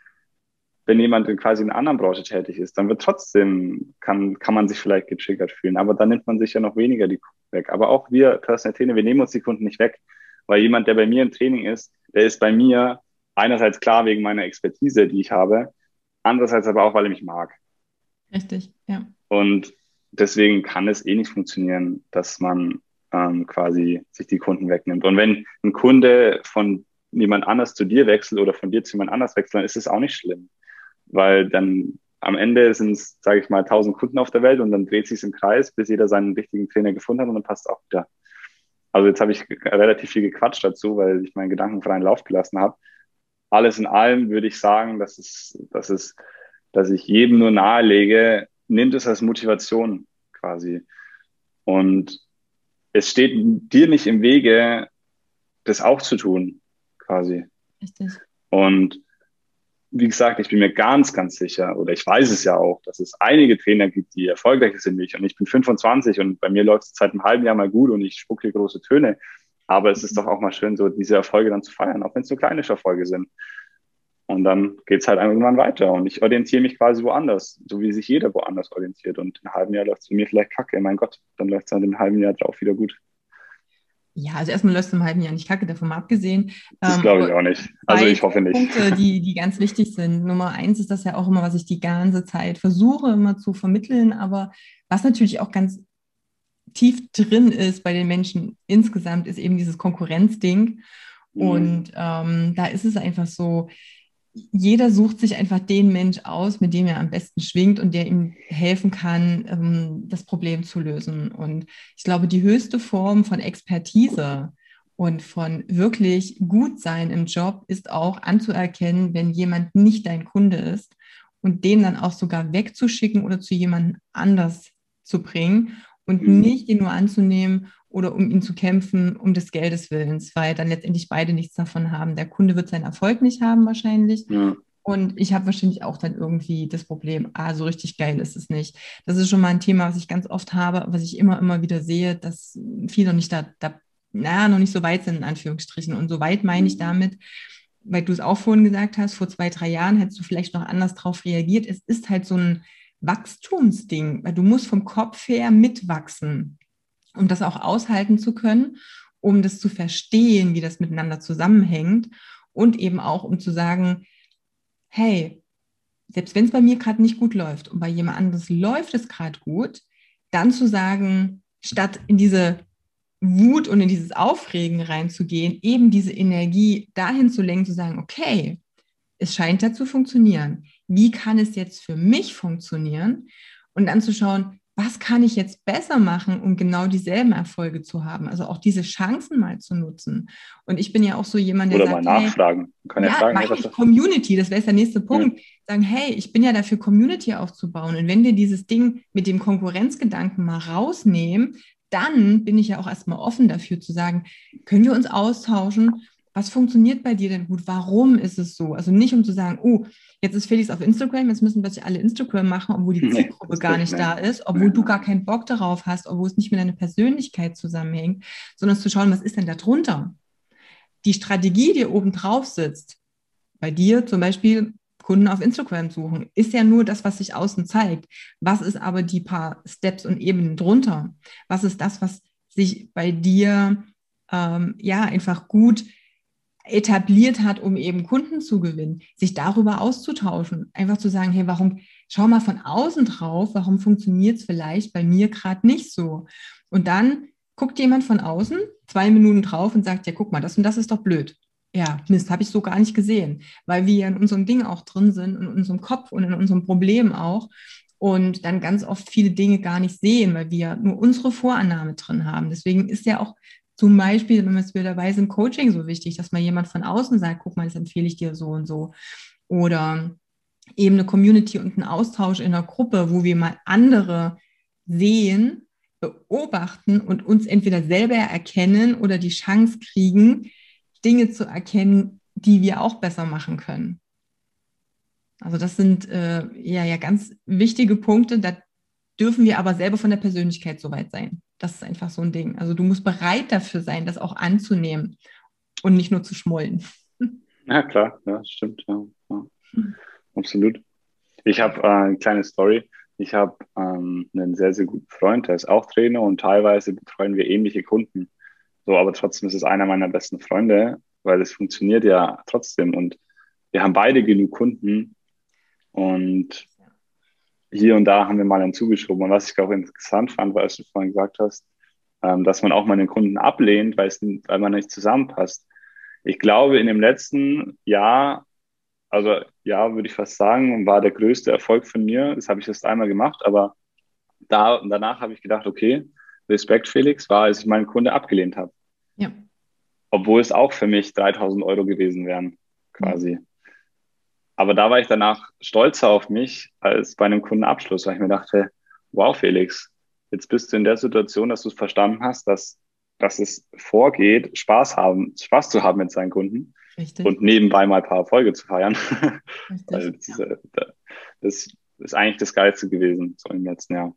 wenn jemand quasi in einer anderen Branche tätig ist, dann wird trotzdem, kann, kann man sich vielleicht getriggert fühlen. Aber dann nimmt man sich ja noch weniger die Kunden weg. Aber auch wir Personal Trainer, wir nehmen uns die Kunden nicht weg. Weil jemand, der bei mir im Training ist, der ist bei mir einerseits klar wegen meiner Expertise, die ich habe, andererseits aber auch, weil er mich mag. Richtig, ja. Und deswegen kann es eh nicht funktionieren, dass man ähm, quasi sich die Kunden wegnimmt. Und wenn ein Kunde von jemand anders zu dir wechselt oder von dir zu jemand anders wechselt, dann ist es auch nicht schlimm. Weil dann am Ende sind es, sage ich mal, tausend Kunden auf der Welt und dann dreht sich im Kreis, bis jeder seinen richtigen Trainer gefunden hat und dann passt auch wieder. Also jetzt habe ich relativ viel gequatscht dazu, weil ich meinen Gedanken freien Lauf gelassen habe. Alles in allem würde ich sagen, dass es, dass es, dass ich jedem nur nahelege, nimmt es als Motivation quasi. Und es steht dir nicht im Wege, das auch zu tun, quasi. Richtig. Und wie gesagt, ich bin mir ganz, ganz sicher, oder ich weiß es ja auch, dass es einige Trainer gibt, die erfolgreicher sind wie ich. Und ich bin 25 und bei mir läuft es seit einem halben Jahr mal gut und ich spucke große Töne. Aber es ist doch auch mal schön, so diese Erfolge dann zu feiern, auch wenn es nur kleine Erfolge sind. Und dann geht es halt irgendwann weiter. Und ich orientiere mich quasi woanders, so wie sich jeder woanders orientiert. Und in einem halben Jahr läuft es für mich vielleicht kacke. Mein Gott, dann läuft es halt im halben Jahr drauf wieder gut. Ja, also erstmal läuft es im halben Jahr nicht kacke, davon mal abgesehen. Das ähm, glaube ich auch nicht. Also ich hoffe nicht. Punkte, die, die ganz wichtig sind. Nummer eins ist das ja auch immer, was ich die ganze Zeit versuche immer zu vermitteln, aber was natürlich auch ganz tief drin ist bei den Menschen insgesamt, ist eben dieses Konkurrenzding. Mhm. Und ähm, da ist es einfach so, jeder sucht sich einfach den Mensch aus, mit dem er am besten schwingt und der ihm helfen kann, ähm, das Problem zu lösen. Und ich glaube, die höchste Form von Expertise und von wirklich gut sein im Job ist auch anzuerkennen, wenn jemand nicht dein Kunde ist und den dann auch sogar wegzuschicken oder zu jemandem anders zu bringen und mhm. nicht ihn nur anzunehmen oder um ihn zu kämpfen, um des Geldes Willens, weil dann letztendlich beide nichts davon haben. Der Kunde wird seinen Erfolg nicht haben wahrscheinlich. Ja. Und ich habe wahrscheinlich auch dann irgendwie das Problem, ah, so richtig geil ist es nicht. Das ist schon mal ein Thema, was ich ganz oft habe, was ich immer, immer wieder sehe, dass viele noch nicht da, da naja, noch nicht so weit sind, in Anführungsstrichen. Und so weit meine ich mhm. damit, weil du es auch vorhin gesagt hast, vor zwei, drei Jahren hättest du vielleicht noch anders drauf reagiert. Es ist halt so ein Wachstumsding, weil du musst vom Kopf her mitwachsen um das auch aushalten zu können, um das zu verstehen, wie das miteinander zusammenhängt und eben auch, um zu sagen, hey, selbst wenn es bei mir gerade nicht gut läuft und bei jemand anderes läuft es gerade gut, dann zu sagen, statt in diese Wut und in dieses Aufregen reinzugehen, eben diese Energie dahin zu lenken, zu sagen, okay, es scheint ja zu funktionieren. Wie kann es jetzt für mich funktionieren? Und dann zu schauen, was kann ich jetzt besser machen, um genau dieselben Erfolge zu haben? Also auch diese Chancen mal zu nutzen. Und ich bin ja auch so jemand, der Oder sagt, mal nachfragen. Kann ja, ja fragen, mach ich Community, das wäre jetzt der nächste Punkt. Ja. Sagen, hey, ich bin ja dafür, Community aufzubauen. Und wenn wir dieses Ding mit dem Konkurrenzgedanken mal rausnehmen, dann bin ich ja auch erstmal offen dafür zu sagen, können wir uns austauschen? Was funktioniert bei dir denn gut? Warum ist es so? Also nicht um zu sagen, oh, jetzt ist Felix auf Instagram, jetzt müssen plötzlich alle Instagram machen, obwohl die Zielgruppe nee, gar nicht da ist, obwohl ja. du gar keinen Bock darauf hast, obwohl es nicht mit deiner Persönlichkeit zusammenhängt, sondern zu schauen, was ist denn da drunter? Die Strategie, die oben drauf sitzt, bei dir zum Beispiel Kunden auf Instagram suchen. Ist ja nur das, was sich außen zeigt. Was ist aber die paar Steps und Ebenen drunter? Was ist das, was sich bei dir ähm, ja einfach gut etabliert hat, um eben Kunden zu gewinnen, sich darüber auszutauschen, einfach zu sagen, hey, warum, schau mal von außen drauf, warum funktioniert es vielleicht bei mir gerade nicht so? Und dann guckt jemand von außen zwei Minuten drauf und sagt, ja, guck mal, das und das ist doch blöd. Ja, Mist, habe ich so gar nicht gesehen, weil wir in unserem Ding auch drin sind, in unserem Kopf und in unserem Problem auch und dann ganz oft viele Dinge gar nicht sehen, weil wir nur unsere Vorannahme drin haben. Deswegen ist ja auch zum Beispiel, wenn wir jetzt wieder dabei sind, Coaching so wichtig, dass mal jemand von außen sagt, guck mal, das empfehle ich dir so und so. Oder eben eine Community und ein Austausch in einer Gruppe, wo wir mal andere sehen, beobachten und uns entweder selber erkennen oder die Chance kriegen, Dinge zu erkennen, die wir auch besser machen können. Also das sind äh, ja, ja ganz wichtige Punkte. Da dürfen wir aber selber von der Persönlichkeit soweit sein. Das ist einfach so ein Ding. Also du musst bereit dafür sein, das auch anzunehmen und nicht nur zu schmollen. Ja, klar, ja, stimmt. Ja, ja. Absolut. Ich habe äh, eine kleine Story. Ich habe ähm, einen sehr, sehr guten Freund, der ist auch Trainer und teilweise betreuen wir ähnliche Kunden. So, aber trotzdem ist es einer meiner besten Freunde, weil es funktioniert ja trotzdem und wir haben beide genug Kunden und hier und da haben wir mal einen zugeschoben. Und was ich auch interessant fand, weil du vorhin gesagt hast, ähm, dass man auch mal einen Kunden ablehnt, weil, es, weil man nicht zusammenpasst. Ich glaube, in dem letzten Jahr, also ja, würde ich fast sagen, war der größte Erfolg von mir. Das habe ich erst einmal gemacht, aber da, danach habe ich gedacht, okay, Respekt, Felix, war, als ich meinen Kunde abgelehnt habe. Ja. Obwohl es auch für mich 3000 Euro gewesen wären, quasi. Mhm. Aber da war ich danach stolzer auf mich als bei einem Kundenabschluss, weil ich mir dachte, wow, Felix, jetzt bist du in der Situation, dass du es verstanden hast, dass, dass es vorgeht, Spaß haben, Spaß zu haben mit seinen Kunden. Richtig. Und nebenbei mal ein paar Erfolge zu feiern. also das, ja. das ist eigentlich das Geilste gewesen, so im letzten Jahr.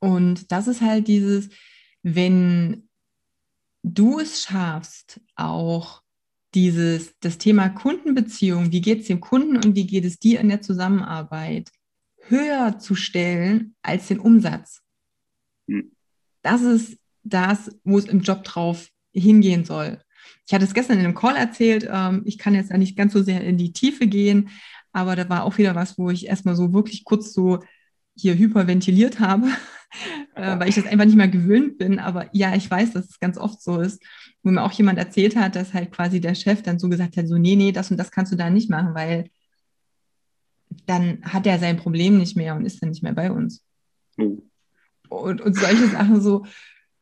Und das ist halt dieses, wenn du es schaffst, auch dieses, das Thema Kundenbeziehung, wie geht es dem Kunden und wie geht es dir in der Zusammenarbeit, höher zu stellen als den Umsatz. Hm. Das ist das, wo es im Job drauf hingehen soll. Ich hatte es gestern in einem Call erzählt, ähm, ich kann jetzt ja nicht ganz so sehr in die Tiefe gehen, aber da war auch wieder was, wo ich erstmal so wirklich kurz so hier hyperventiliert habe, äh, weil ich das einfach nicht mehr gewöhnt bin. Aber ja, ich weiß, dass es ganz oft so ist, wo mir auch jemand erzählt hat, dass halt quasi der Chef dann so gesagt hat, so, nee, nee, das und das kannst du da nicht machen, weil dann hat er sein Problem nicht mehr und ist dann nicht mehr bei uns. Mhm. Und, und solche Sachen so,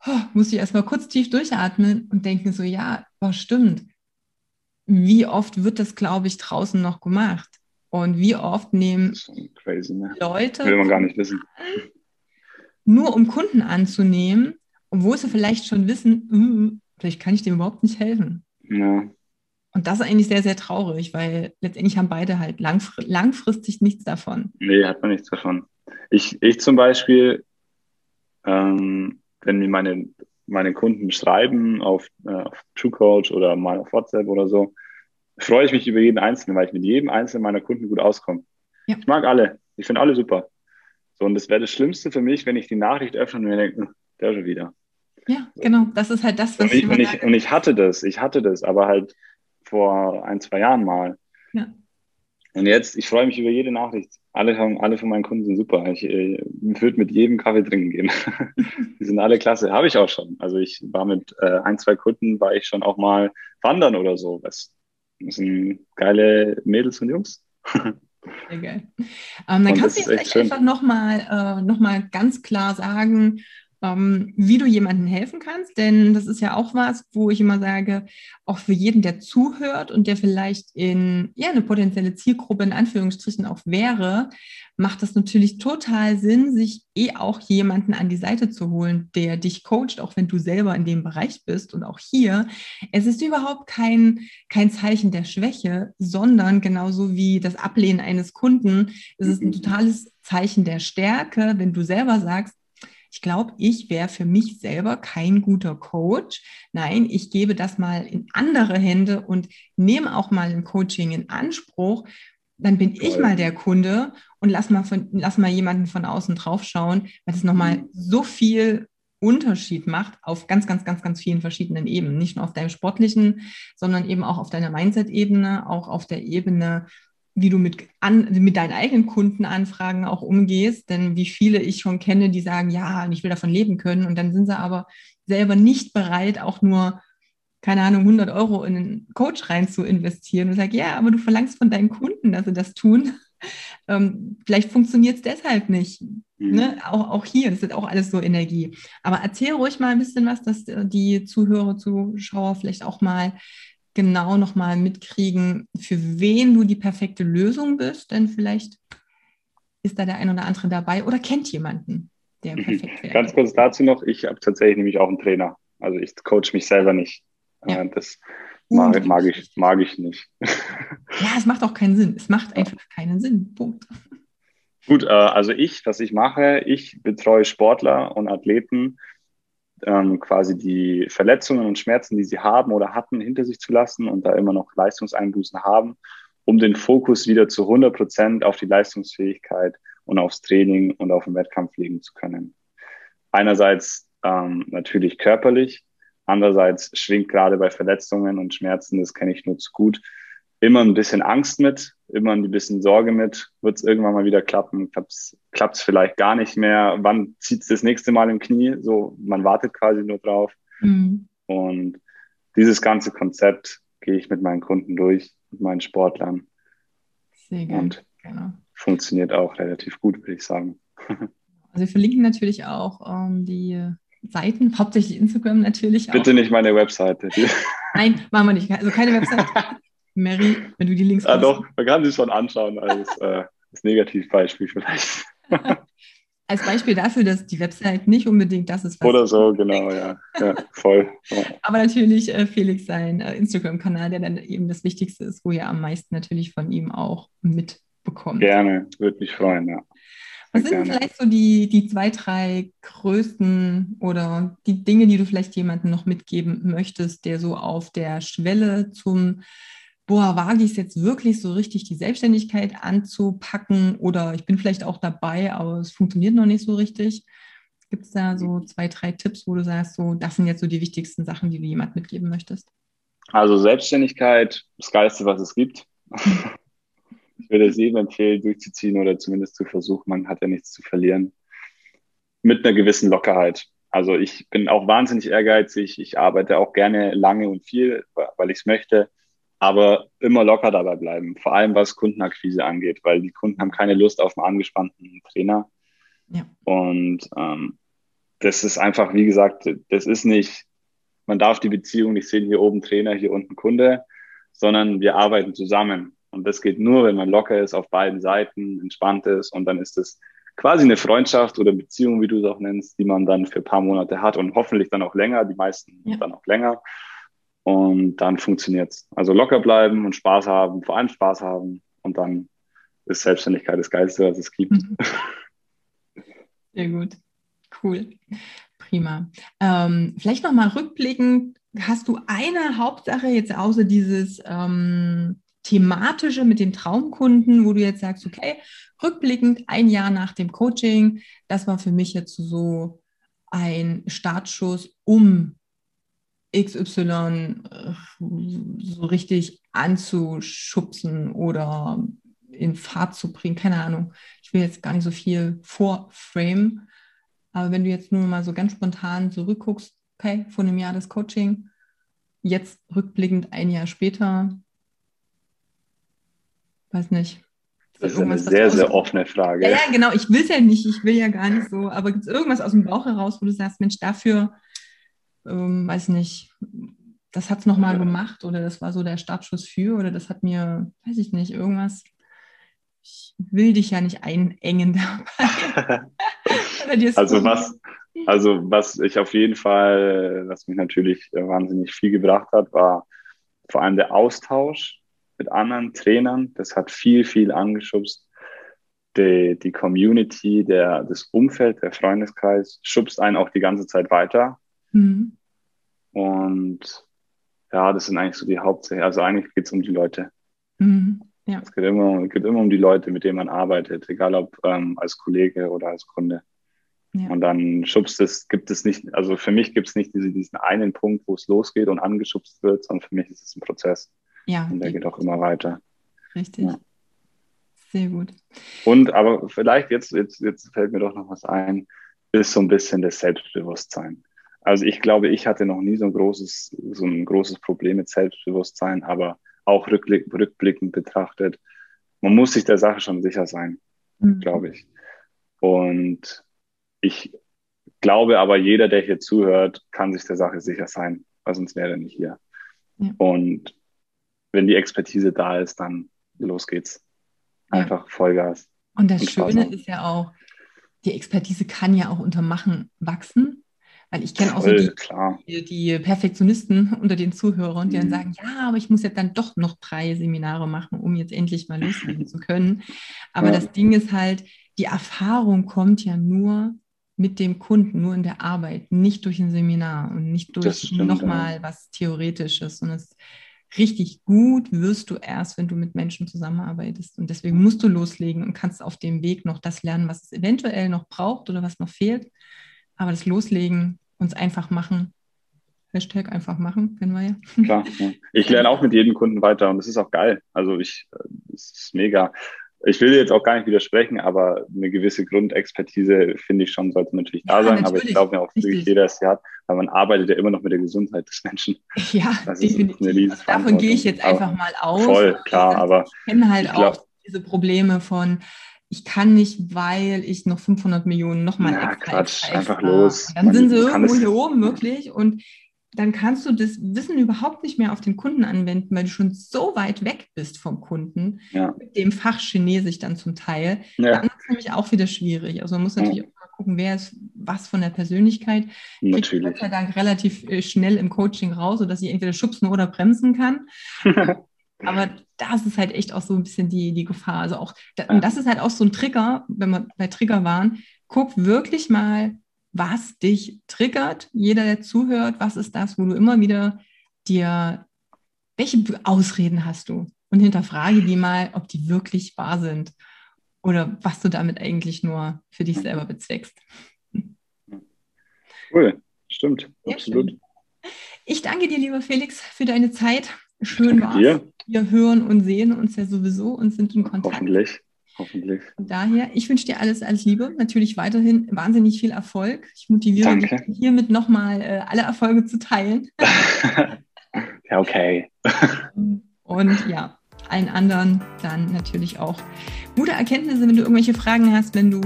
oh, muss ich erstmal kurz tief durchatmen und denken so, ja, was stimmt. Wie oft wird das, glaube ich, draußen noch gemacht? Und wie oft nehmen crazy, ne? Leute Will man gar nicht wissen. Nur um Kunden anzunehmen, obwohl sie vielleicht schon wissen, uh, vielleicht kann ich dem überhaupt nicht helfen. Ja. Und das ist eigentlich sehr, sehr traurig, weil letztendlich haben beide halt langfr langfristig nichts davon. Nee, hat man nichts davon. Ich, ich zum Beispiel, ähm, wenn mir meine, meine Kunden schreiben auf, äh, auf TrueCoach oder mal auf WhatsApp oder so, freue ich mich über jeden Einzelnen, weil ich mit jedem Einzelnen meiner Kunden gut auskomme. Ja. Ich mag alle. Ich finde alle super. So, und das wäre das Schlimmste für mich, wenn ich die Nachricht öffne und mir denke, hm, der schon wieder. Ja, genau. Das ist halt das, was und ich, ich, und ich, und ich hatte das, ich hatte das, aber halt vor ein, zwei Jahren mal. Ja. Und jetzt, ich freue mich über jede Nachricht. Alle, haben, alle von meinen Kunden sind super. Ich, ich äh, würde mit jedem Kaffee trinken gehen. Die sind alle klasse. Habe ich auch schon. Also ich war mit äh, ein, zwei Kunden, war ich schon auch mal wandern oder so. Das sind geile Mädels und Jungs. Sehr geil. Ähm, dann kannst du jetzt einfach nochmal äh, noch ganz klar sagen, wie du jemandem helfen kannst. Denn das ist ja auch was, wo ich immer sage, auch für jeden, der zuhört und der vielleicht in ja, eine potenzielle Zielgruppe in Anführungsstrichen auch wäre, macht das natürlich total Sinn, sich eh auch jemanden an die Seite zu holen, der dich coacht, auch wenn du selber in dem Bereich bist. Und auch hier, es ist überhaupt kein, kein Zeichen der Schwäche, sondern genauso wie das Ablehnen eines Kunden, ist es ein mhm. totales Zeichen der Stärke, wenn du selber sagst, ich glaube, ich wäre für mich selber kein guter Coach. Nein, ich gebe das mal in andere Hände und nehme auch mal ein Coaching in Anspruch, dann bin ich mal der Kunde und lass mal, von, lass mal jemanden von außen drauf schauen, weil es nochmal mhm. so viel Unterschied macht auf ganz, ganz, ganz, ganz vielen verschiedenen Ebenen. Nicht nur auf deinem sportlichen, sondern eben auch auf deiner Mindset-Ebene, auch auf der Ebene, wie du mit, an, mit deinen eigenen Kundenanfragen auch umgehst. Denn wie viele ich schon kenne, die sagen, ja, ich will davon leben können. Und dann sind sie aber selber nicht bereit, auch nur, keine Ahnung, 100 Euro in einen Coach rein zu investieren. Und sage, ja, aber du verlangst von deinen Kunden, dass sie das tun. Ähm, vielleicht funktioniert es deshalb nicht. Mhm. Ne? Auch, auch hier, das ist auch alles so Energie. Aber erzähl ruhig mal ein bisschen was, dass die Zuhörer, Zuschauer vielleicht auch mal genau nochmal mitkriegen, für wen du die perfekte Lösung bist, denn vielleicht ist da der ein oder andere dabei oder kennt jemanden, der mhm. perfekt wäre. Ganz kurz dazu noch, ich habe tatsächlich nämlich auch einen Trainer. Also ich coach mich selber nicht. Ja. Äh, das mag, mag, ich, mag ich nicht. Ja, es macht auch keinen Sinn. Es macht einfach keinen Sinn. Punkt. Gut, äh, also ich, was ich mache, ich betreue Sportler und Athleten ähm, quasi die Verletzungen und Schmerzen, die sie haben oder hatten, hinter sich zu lassen und da immer noch Leistungseinbußen haben, um den Fokus wieder zu 100 Prozent auf die Leistungsfähigkeit und aufs Training und auf den Wettkampf legen zu können. Einerseits ähm, natürlich körperlich, andererseits schwingt gerade bei Verletzungen und Schmerzen, das kenne ich nur zu gut, immer ein bisschen Angst mit, immer ein bisschen Sorge mit. Wird es irgendwann mal wieder klappen? Klappt es vielleicht gar nicht mehr? Wann zieht es das nächste Mal im Knie? So, man wartet quasi nur drauf. Mhm. Und dieses ganze Konzept gehe ich mit meinen Kunden durch, mit meinen Sportlern. Sehr geil. Und genau. funktioniert auch relativ gut, würde ich sagen. Also wir verlinken natürlich auch ähm, die Seiten, hauptsächlich Instagram natürlich. Bitte auch. nicht meine Webseite. Nein, machen wir nicht. Also keine Webseite. Mary, wenn du die Links Ah, doch, man kann sie schon anschauen als, äh, als Negativbeispiel vielleicht. als Beispiel dafür, dass die Website nicht unbedingt das ist, was. Oder so, genau, ja. ja voll. Ja. Aber natürlich äh, Felix sein äh, Instagram-Kanal, der dann eben das Wichtigste ist, wo ihr am meisten natürlich von ihm auch mitbekommt. Gerne, würde mich freuen, ja. Was sind Gerne. vielleicht so die, die zwei, drei größten oder die Dinge, die du vielleicht jemandem noch mitgeben möchtest, der so auf der Schwelle zum boah, wage ich es jetzt wirklich so richtig, die Selbstständigkeit anzupacken oder ich bin vielleicht auch dabei, aber es funktioniert noch nicht so richtig. Gibt es da so zwei, drei Tipps, wo du sagst, so, das sind jetzt so die wichtigsten Sachen, die du jemand mitgeben möchtest? Also Selbstständigkeit, das Geilste, was es gibt. ich würde es jedem empfehlen, durchzuziehen oder zumindest zu versuchen. Man hat ja nichts zu verlieren. Mit einer gewissen Lockerheit. Also ich bin auch wahnsinnig ehrgeizig. Ich arbeite auch gerne lange und viel, weil ich es möchte aber immer locker dabei bleiben, vor allem was Kundenakquise angeht, weil die Kunden haben keine Lust auf einen angespannten Trainer. Ja. Und ähm, das ist einfach, wie gesagt, das ist nicht, man darf die Beziehung nicht sehen, hier oben Trainer, hier unten Kunde, sondern wir arbeiten zusammen. Und das geht nur, wenn man locker ist auf beiden Seiten, entspannt ist und dann ist es quasi eine Freundschaft oder Beziehung, wie du es auch nennst, die man dann für ein paar Monate hat und hoffentlich dann auch länger, die meisten ja. dann auch länger. Und dann funktioniert's. Also locker bleiben und Spaß haben, vor allem Spaß haben. Und dann ist Selbstständigkeit das Geilste, was es gibt. Mhm. Sehr gut. Cool. Prima. Ähm, vielleicht nochmal rückblickend, hast du eine Hauptsache jetzt außer dieses ähm, thematische mit den Traumkunden, wo du jetzt sagst, okay, rückblickend ein Jahr nach dem Coaching, das war für mich jetzt so ein Startschuss, um XY äh, so richtig anzuschubsen oder in Fahrt zu bringen. Keine Ahnung. Ich will jetzt gar nicht so viel vorframe. Aber wenn du jetzt nur mal so ganz spontan zurückguckst, okay, vor einem Jahr das Coaching, jetzt rückblickend ein Jahr später, weiß nicht. Das ist eine sehr, sehr offene Frage. Ja, ja, genau. Ich will es ja nicht. Ich will ja gar nicht so. Aber gibt es irgendwas aus dem Bauch heraus, wo du sagst, Mensch, dafür ähm, weiß nicht, das hat es nochmal gemacht oder das war so der Startschuss für oder das hat mir, weiß ich nicht, irgendwas. Ich will dich ja nicht einengen dabei. also was, also was ich auf jeden Fall, was mich natürlich wahnsinnig viel gebracht hat, war vor allem der Austausch mit anderen Trainern. Das hat viel, viel angeschubst. Die, die Community, der, das Umfeld, der Freundeskreis schubst einen auch die ganze Zeit weiter. Mhm. Und ja, das sind eigentlich so die Hauptsachen. Also eigentlich geht es um die Leute. Mhm. Ja. Es geht immer, geht immer um die Leute, mit denen man arbeitet, egal ob ähm, als Kollege oder als Kunde. Ja. Und dann schubst es, gibt es nicht, also für mich gibt es nicht diese, diesen einen Punkt, wo es losgeht und angeschubst wird, sondern für mich ist es ein Prozess. Ja. Und der geht auch immer weiter. Richtig. Ja. Sehr gut. Und aber vielleicht jetzt, jetzt, jetzt fällt mir doch noch was ein, ist so ein bisschen das Selbstbewusstsein. Also ich glaube, ich hatte noch nie so ein großes, so ein großes Problem mit Selbstbewusstsein, aber auch rückblickend betrachtet, man muss sich der Sache schon sicher sein, mhm. glaube ich. Und ich glaube aber, jeder, der hier zuhört, kann sich der Sache sicher sein, weil sonst wäre er nicht hier. Ja. Und wenn die Expertise da ist, dann los geht's. Einfach ja. Vollgas. Und das und Schöne ist ja auch, die Expertise kann ja auch unter Machen wachsen. Weil ich kenne auch so die, die, die, Perfektionisten unter den Zuhörern, die mhm. dann sagen, ja, aber ich muss jetzt dann doch noch drei Seminare machen, um jetzt endlich mal loslegen zu können. Aber ja. das Ding ist halt, die Erfahrung kommt ja nur mit dem Kunden, nur in der Arbeit, nicht durch ein Seminar und nicht durch nochmal ja. was Theoretisches, sondern es richtig gut wirst du erst, wenn du mit Menschen zusammenarbeitest. Und deswegen musst du loslegen und kannst auf dem Weg noch das lernen, was es eventuell noch braucht oder was noch fehlt. Aber das Loslegen, uns einfach machen, Hashtag einfach machen, kennen wir ja. Klar, ja. ich lerne auch mit jedem Kunden weiter und das ist auch geil. Also ich, es ist mega ich will jetzt auch gar nicht widersprechen, aber eine gewisse Grundexpertise finde ich schon, sollte natürlich da ja, sein. Natürlich. Aber ich glaube ja auch wirklich jeder es hat, weil man arbeitet ja immer noch mit der Gesundheit des Menschen. Ja, das definitiv. Also davon gehe ich jetzt einfach mal aus. Voll, klar, aber. Ich kenne halt auch diese Probleme von, ich kann nicht, weil ich noch 500 Millionen nochmal ja, extra. Quatsch, extra. einfach los. Dann man sind sie irgendwo hier oben wirklich und dann kannst du das Wissen überhaupt nicht mehr auf den Kunden anwenden, weil du schon so weit weg bist vom Kunden, ja. mit dem Fach Chinesisch dann zum Teil. Ja. Dann ist es nämlich auch wieder schwierig. Also man muss natürlich ja. auch mal gucken, wer ist was von der Persönlichkeit. Natürlich. Gott sei Dank relativ äh, schnell im Coaching raus, sodass ich entweder schubsen oder bremsen kann. Aber das ist halt echt auch so ein bisschen die, die Gefahr. Also auch, und das ist halt auch so ein Trigger, wenn wir bei Trigger waren. Guck wirklich mal, was dich triggert. Jeder, der zuhört, was ist das, wo du immer wieder dir, welche Ausreden hast du? Und hinterfrage die mal, ob die wirklich wahr sind oder was du damit eigentlich nur für dich selber bezweckst. Cool, stimmt, Sehr absolut. Schön. Ich danke dir, lieber Felix, für deine Zeit. Schön war Wir hören und sehen uns ja sowieso und sind in Kontakt. Hoffentlich. Hoffentlich. Von daher, ich wünsche dir alles, alles Liebe. Natürlich weiterhin wahnsinnig viel Erfolg. Ich motiviere dich hiermit nochmal äh, alle Erfolge zu teilen. ja, okay. Und ja, allen anderen dann natürlich auch gute Erkenntnisse, wenn du irgendwelche Fragen hast, wenn du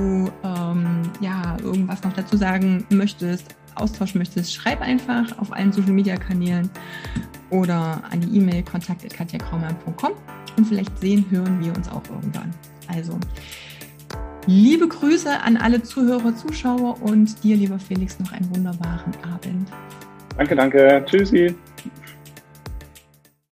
ähm, ja irgendwas noch dazu sagen möchtest, austauschen möchtest, schreib einfach auf allen Social Media Kanälen oder an die E-Mail kontakt.katjakraumann.com und vielleicht sehen, hören wir uns auch irgendwann. Also, liebe Grüße an alle Zuhörer, Zuschauer und dir, lieber Felix, noch einen wunderbaren Abend. Danke, danke. Tschüssi.